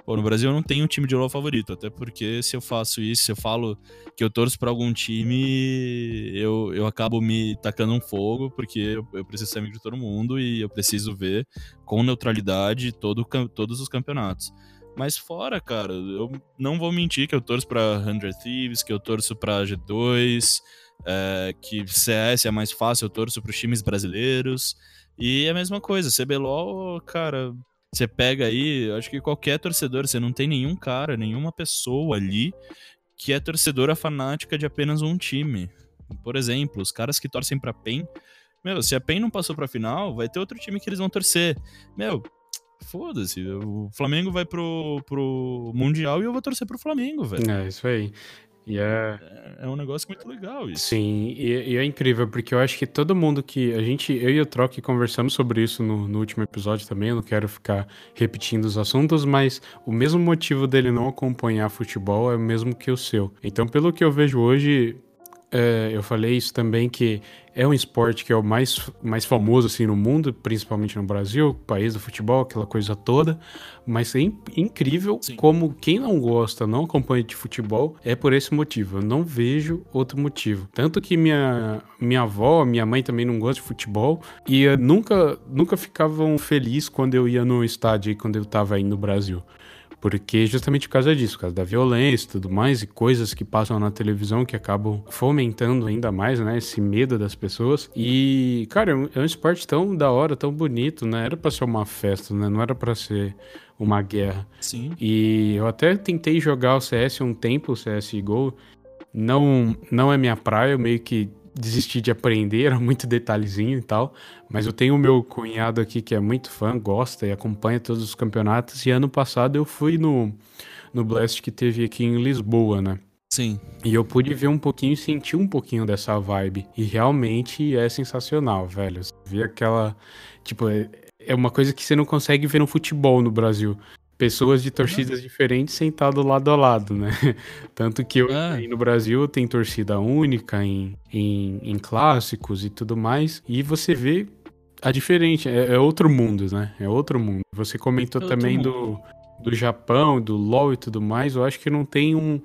Pô, no Brasil eu não tenho um time de LoL favorito, até porque se eu faço isso, se eu falo que eu torço para algum time, eu, eu acabo me tacando um fogo, porque eu, eu, preciso ser amigo de todo mundo e eu preciso ver com neutralidade todo, todos os campeonatos. Mas fora, cara, eu não vou mentir que eu torço pra 100 Thieves, que eu torço pra G2, é, que CS é mais fácil, eu torço pros times brasileiros. E é a mesma coisa, CBLOL, cara, você pega aí, acho que qualquer torcedor, você não tem nenhum cara, nenhuma pessoa ali que é torcedora fanática de apenas um time. Por exemplo, os caras que torcem pra PEN, meu, se a PEN não passou pra final, vai ter outro time que eles vão torcer. Meu, foda-se, o Flamengo vai pro, pro Mundial e eu vou torcer pro Flamengo, velho. É, isso aí. E é... é... um negócio muito legal isso. Sim, e, e, é incrível, porque eu acho que todo mundo que. A gente, eu e o Troc conversamos sobre isso no, no, último episódio também, eu não quero ficar repetindo os assuntos, mas o mesmo motivo dele não acompanhar futebol é o mesmo que o seu. Então, pelo que eu vejo hoje, é, eu falei isso também, que é um esporte que é o mais, mais famoso assim no mundo, principalmente no Brasil, país do futebol, aquela coisa toda. Mas é incrível Sim. como quem não gosta, não acompanha de futebol, é por esse motivo. Eu não vejo outro motivo. Tanto que minha, minha avó, minha mãe também não gosta de futebol e nunca, nunca ficavam felizes quando eu ia no estádio, quando eu estava aí no Brasil. Porque justamente por causa disso, por causa da violência e tudo mais, e coisas que passam na televisão que acabam fomentando ainda mais, né? Esse medo das pessoas. E, cara, é um, é esporte tão da hora, tão bonito, né? Era pra ser uma festa, né? Não era pra ser uma guerra. Sim. E eu até tentei jogar o CS um tempo, o CSGO. Não, não é minha praia, eu meio que desisti de aprender, era muito detalhezinho e tal. Mas eu tenho o meu cunhado aqui que é muito fã, gosta e acompanha todos os campeonatos. E ano passado eu fui no, no Blast que teve aqui em Lisboa, né? Sim. E eu pude ver um pouquinho e sentir um pouquinho dessa vibe. E realmente é sensacional, velho. Você vê aquela. Tipo, é, é uma coisa que você não consegue ver no futebol no Brasil pessoas de torcidas uhum. diferentes sentado lado a lado, né? *laughs* Tanto que eu, ah. no Brasil tem torcida única em, em, em, clássicos e tudo mais, e você vê a diferente, é, é, outro mundo, né? É outro mundo. Você comentou é também do, do Japão, do LoL e tudo mais. Eu acho que não tem um,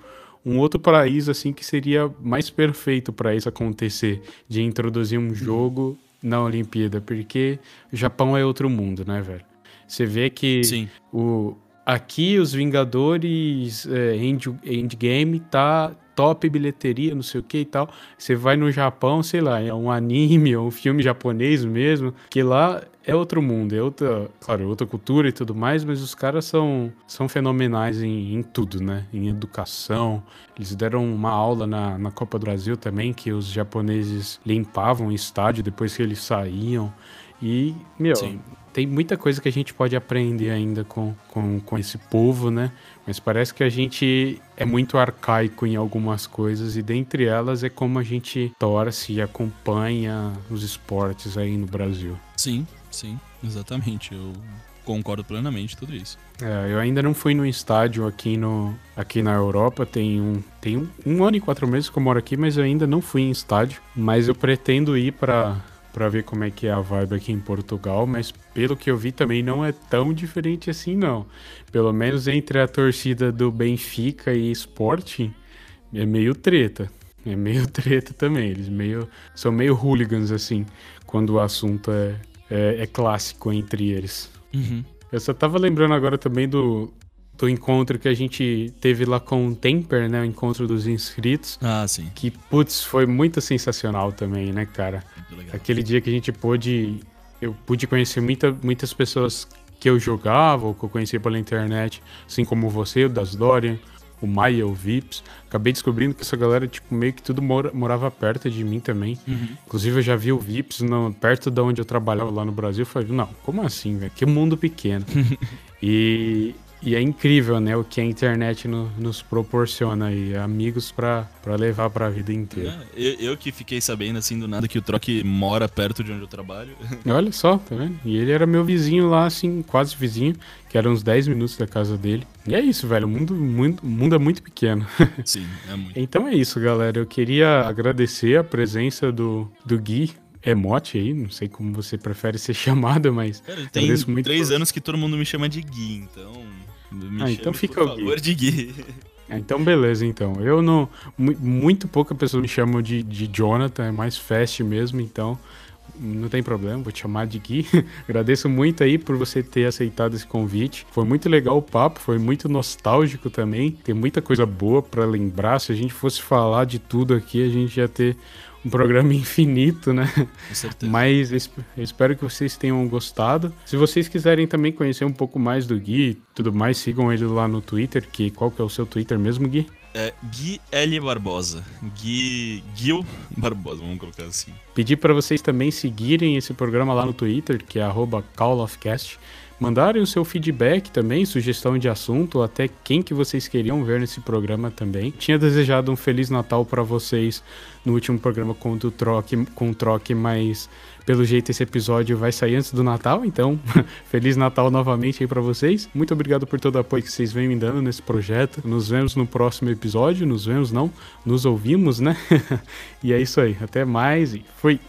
um outro país assim que seria mais perfeito para isso acontecer, de introduzir um jogo na Olimpíada, porque o Japão é outro mundo, né, velho? Você vê que Sim. o aqui os Vingadores é, End, Endgame tá top bilheteria, não sei o que e tal. Você vai no Japão, sei lá, é um anime, é um filme japonês mesmo, que lá é outro mundo, é outra, claro, é outra cultura e tudo mais, mas os caras são, são fenomenais em, em tudo, né? Em educação. Eles deram uma aula na, na Copa do Brasil também, que os japoneses limpavam o estádio depois que eles saíam. E, meu, Sim tem muita coisa que a gente pode aprender ainda com, com, com esse povo, né? Mas parece que a gente é muito arcaico em algumas coisas e dentre elas é como a gente torce e acompanha os esportes aí no Brasil. Sim, sim, exatamente. Eu concordo plenamente tudo isso. É, eu ainda não fui no estádio aqui, no, aqui na Europa, tem, um, tem um, um ano e quatro meses que eu moro aqui, mas eu ainda não fui em estádio. Mas eu pretendo ir para para ver como é que é a vibe aqui em Portugal, mas pelo que eu vi também não é tão diferente assim não. Pelo menos entre a torcida do Benfica e Sporting é meio treta. É meio *laughs* treta também, eles meio são meio hooligans assim, quando o assunto é, é, é clássico entre eles. Uhum. Eu só tava lembrando agora também do, do encontro que a gente teve lá com o Temper, né? O encontro dos inscritos. Ah, sim. Que, putz, foi muito sensacional também, né, cara? Aquele dia que a gente pôde. Eu pude conhecer muita, muitas pessoas que eu jogava ou que eu conhecia pela internet, assim como você, o Das Dorian, o Maia, o Vips. Acabei descobrindo que essa galera, tipo, meio que tudo mora, morava perto de mim também. Uhum. Inclusive, eu já vi o Vips no, perto de onde eu trabalhava lá no Brasil. Eu falei, não, como assim, velho? Que mundo pequeno. *laughs* e, e é incrível, né, o que a internet no, nos proporciona aí, amigos para levar para a vida inteira. É, eu, eu, que fiquei sabendo assim do nada que o Troque mora perto de onde eu trabalho. *laughs* Olha só, tá vendo? E ele era meu vizinho lá, assim, quase vizinho, que era uns 10 minutos da casa dele. E é isso, velho, o mundo, muito, mundo é muito pequeno. *laughs* Sim, é muito. então é isso, galera. Eu queria agradecer a presença do, do Gui, emote aí, não sei como você prefere ser *laughs* chamado, mas. Cara, tem três por... anos que todo mundo me chama de Gui, então. Me ah, então fica por favor, de Gui. *laughs* Ah, então beleza, então. Eu não. Muito pouca pessoa me chama de, de Jonathan, é mais fast mesmo, então não tem problema, vou te chamar de Gui. *laughs* Agradeço muito aí por você ter aceitado esse convite. Foi muito legal o papo, foi muito nostálgico também. Tem muita coisa boa para lembrar. Se a gente fosse falar de tudo aqui, a gente ia ter um programa infinito, né? Com certeza. Mas eu espero que vocês tenham gostado. Se vocês quiserem também conhecer um pouco mais do Gui e tudo mais, sigam ele lá no Twitter, que qual que é o seu Twitter mesmo, Gui? É Gui L Barbosa. Gui Gil Barbosa, vamos colocar assim. Pedir para vocês também seguirem esse programa lá no Twitter, que é @callofcast mandarem o seu feedback também, sugestão de assunto, até quem que vocês queriam ver nesse programa também. Tinha desejado um feliz Natal para vocês no último programa com o troque, com o troque, mas pelo jeito esse episódio vai sair antes do Natal, então *laughs* feliz Natal novamente aí para vocês. Muito obrigado por todo o apoio que vocês vêm me dando nesse projeto. Nos vemos no próximo episódio, nos vemos não, nos ouvimos, né? *laughs* e é isso aí. Até mais e fui.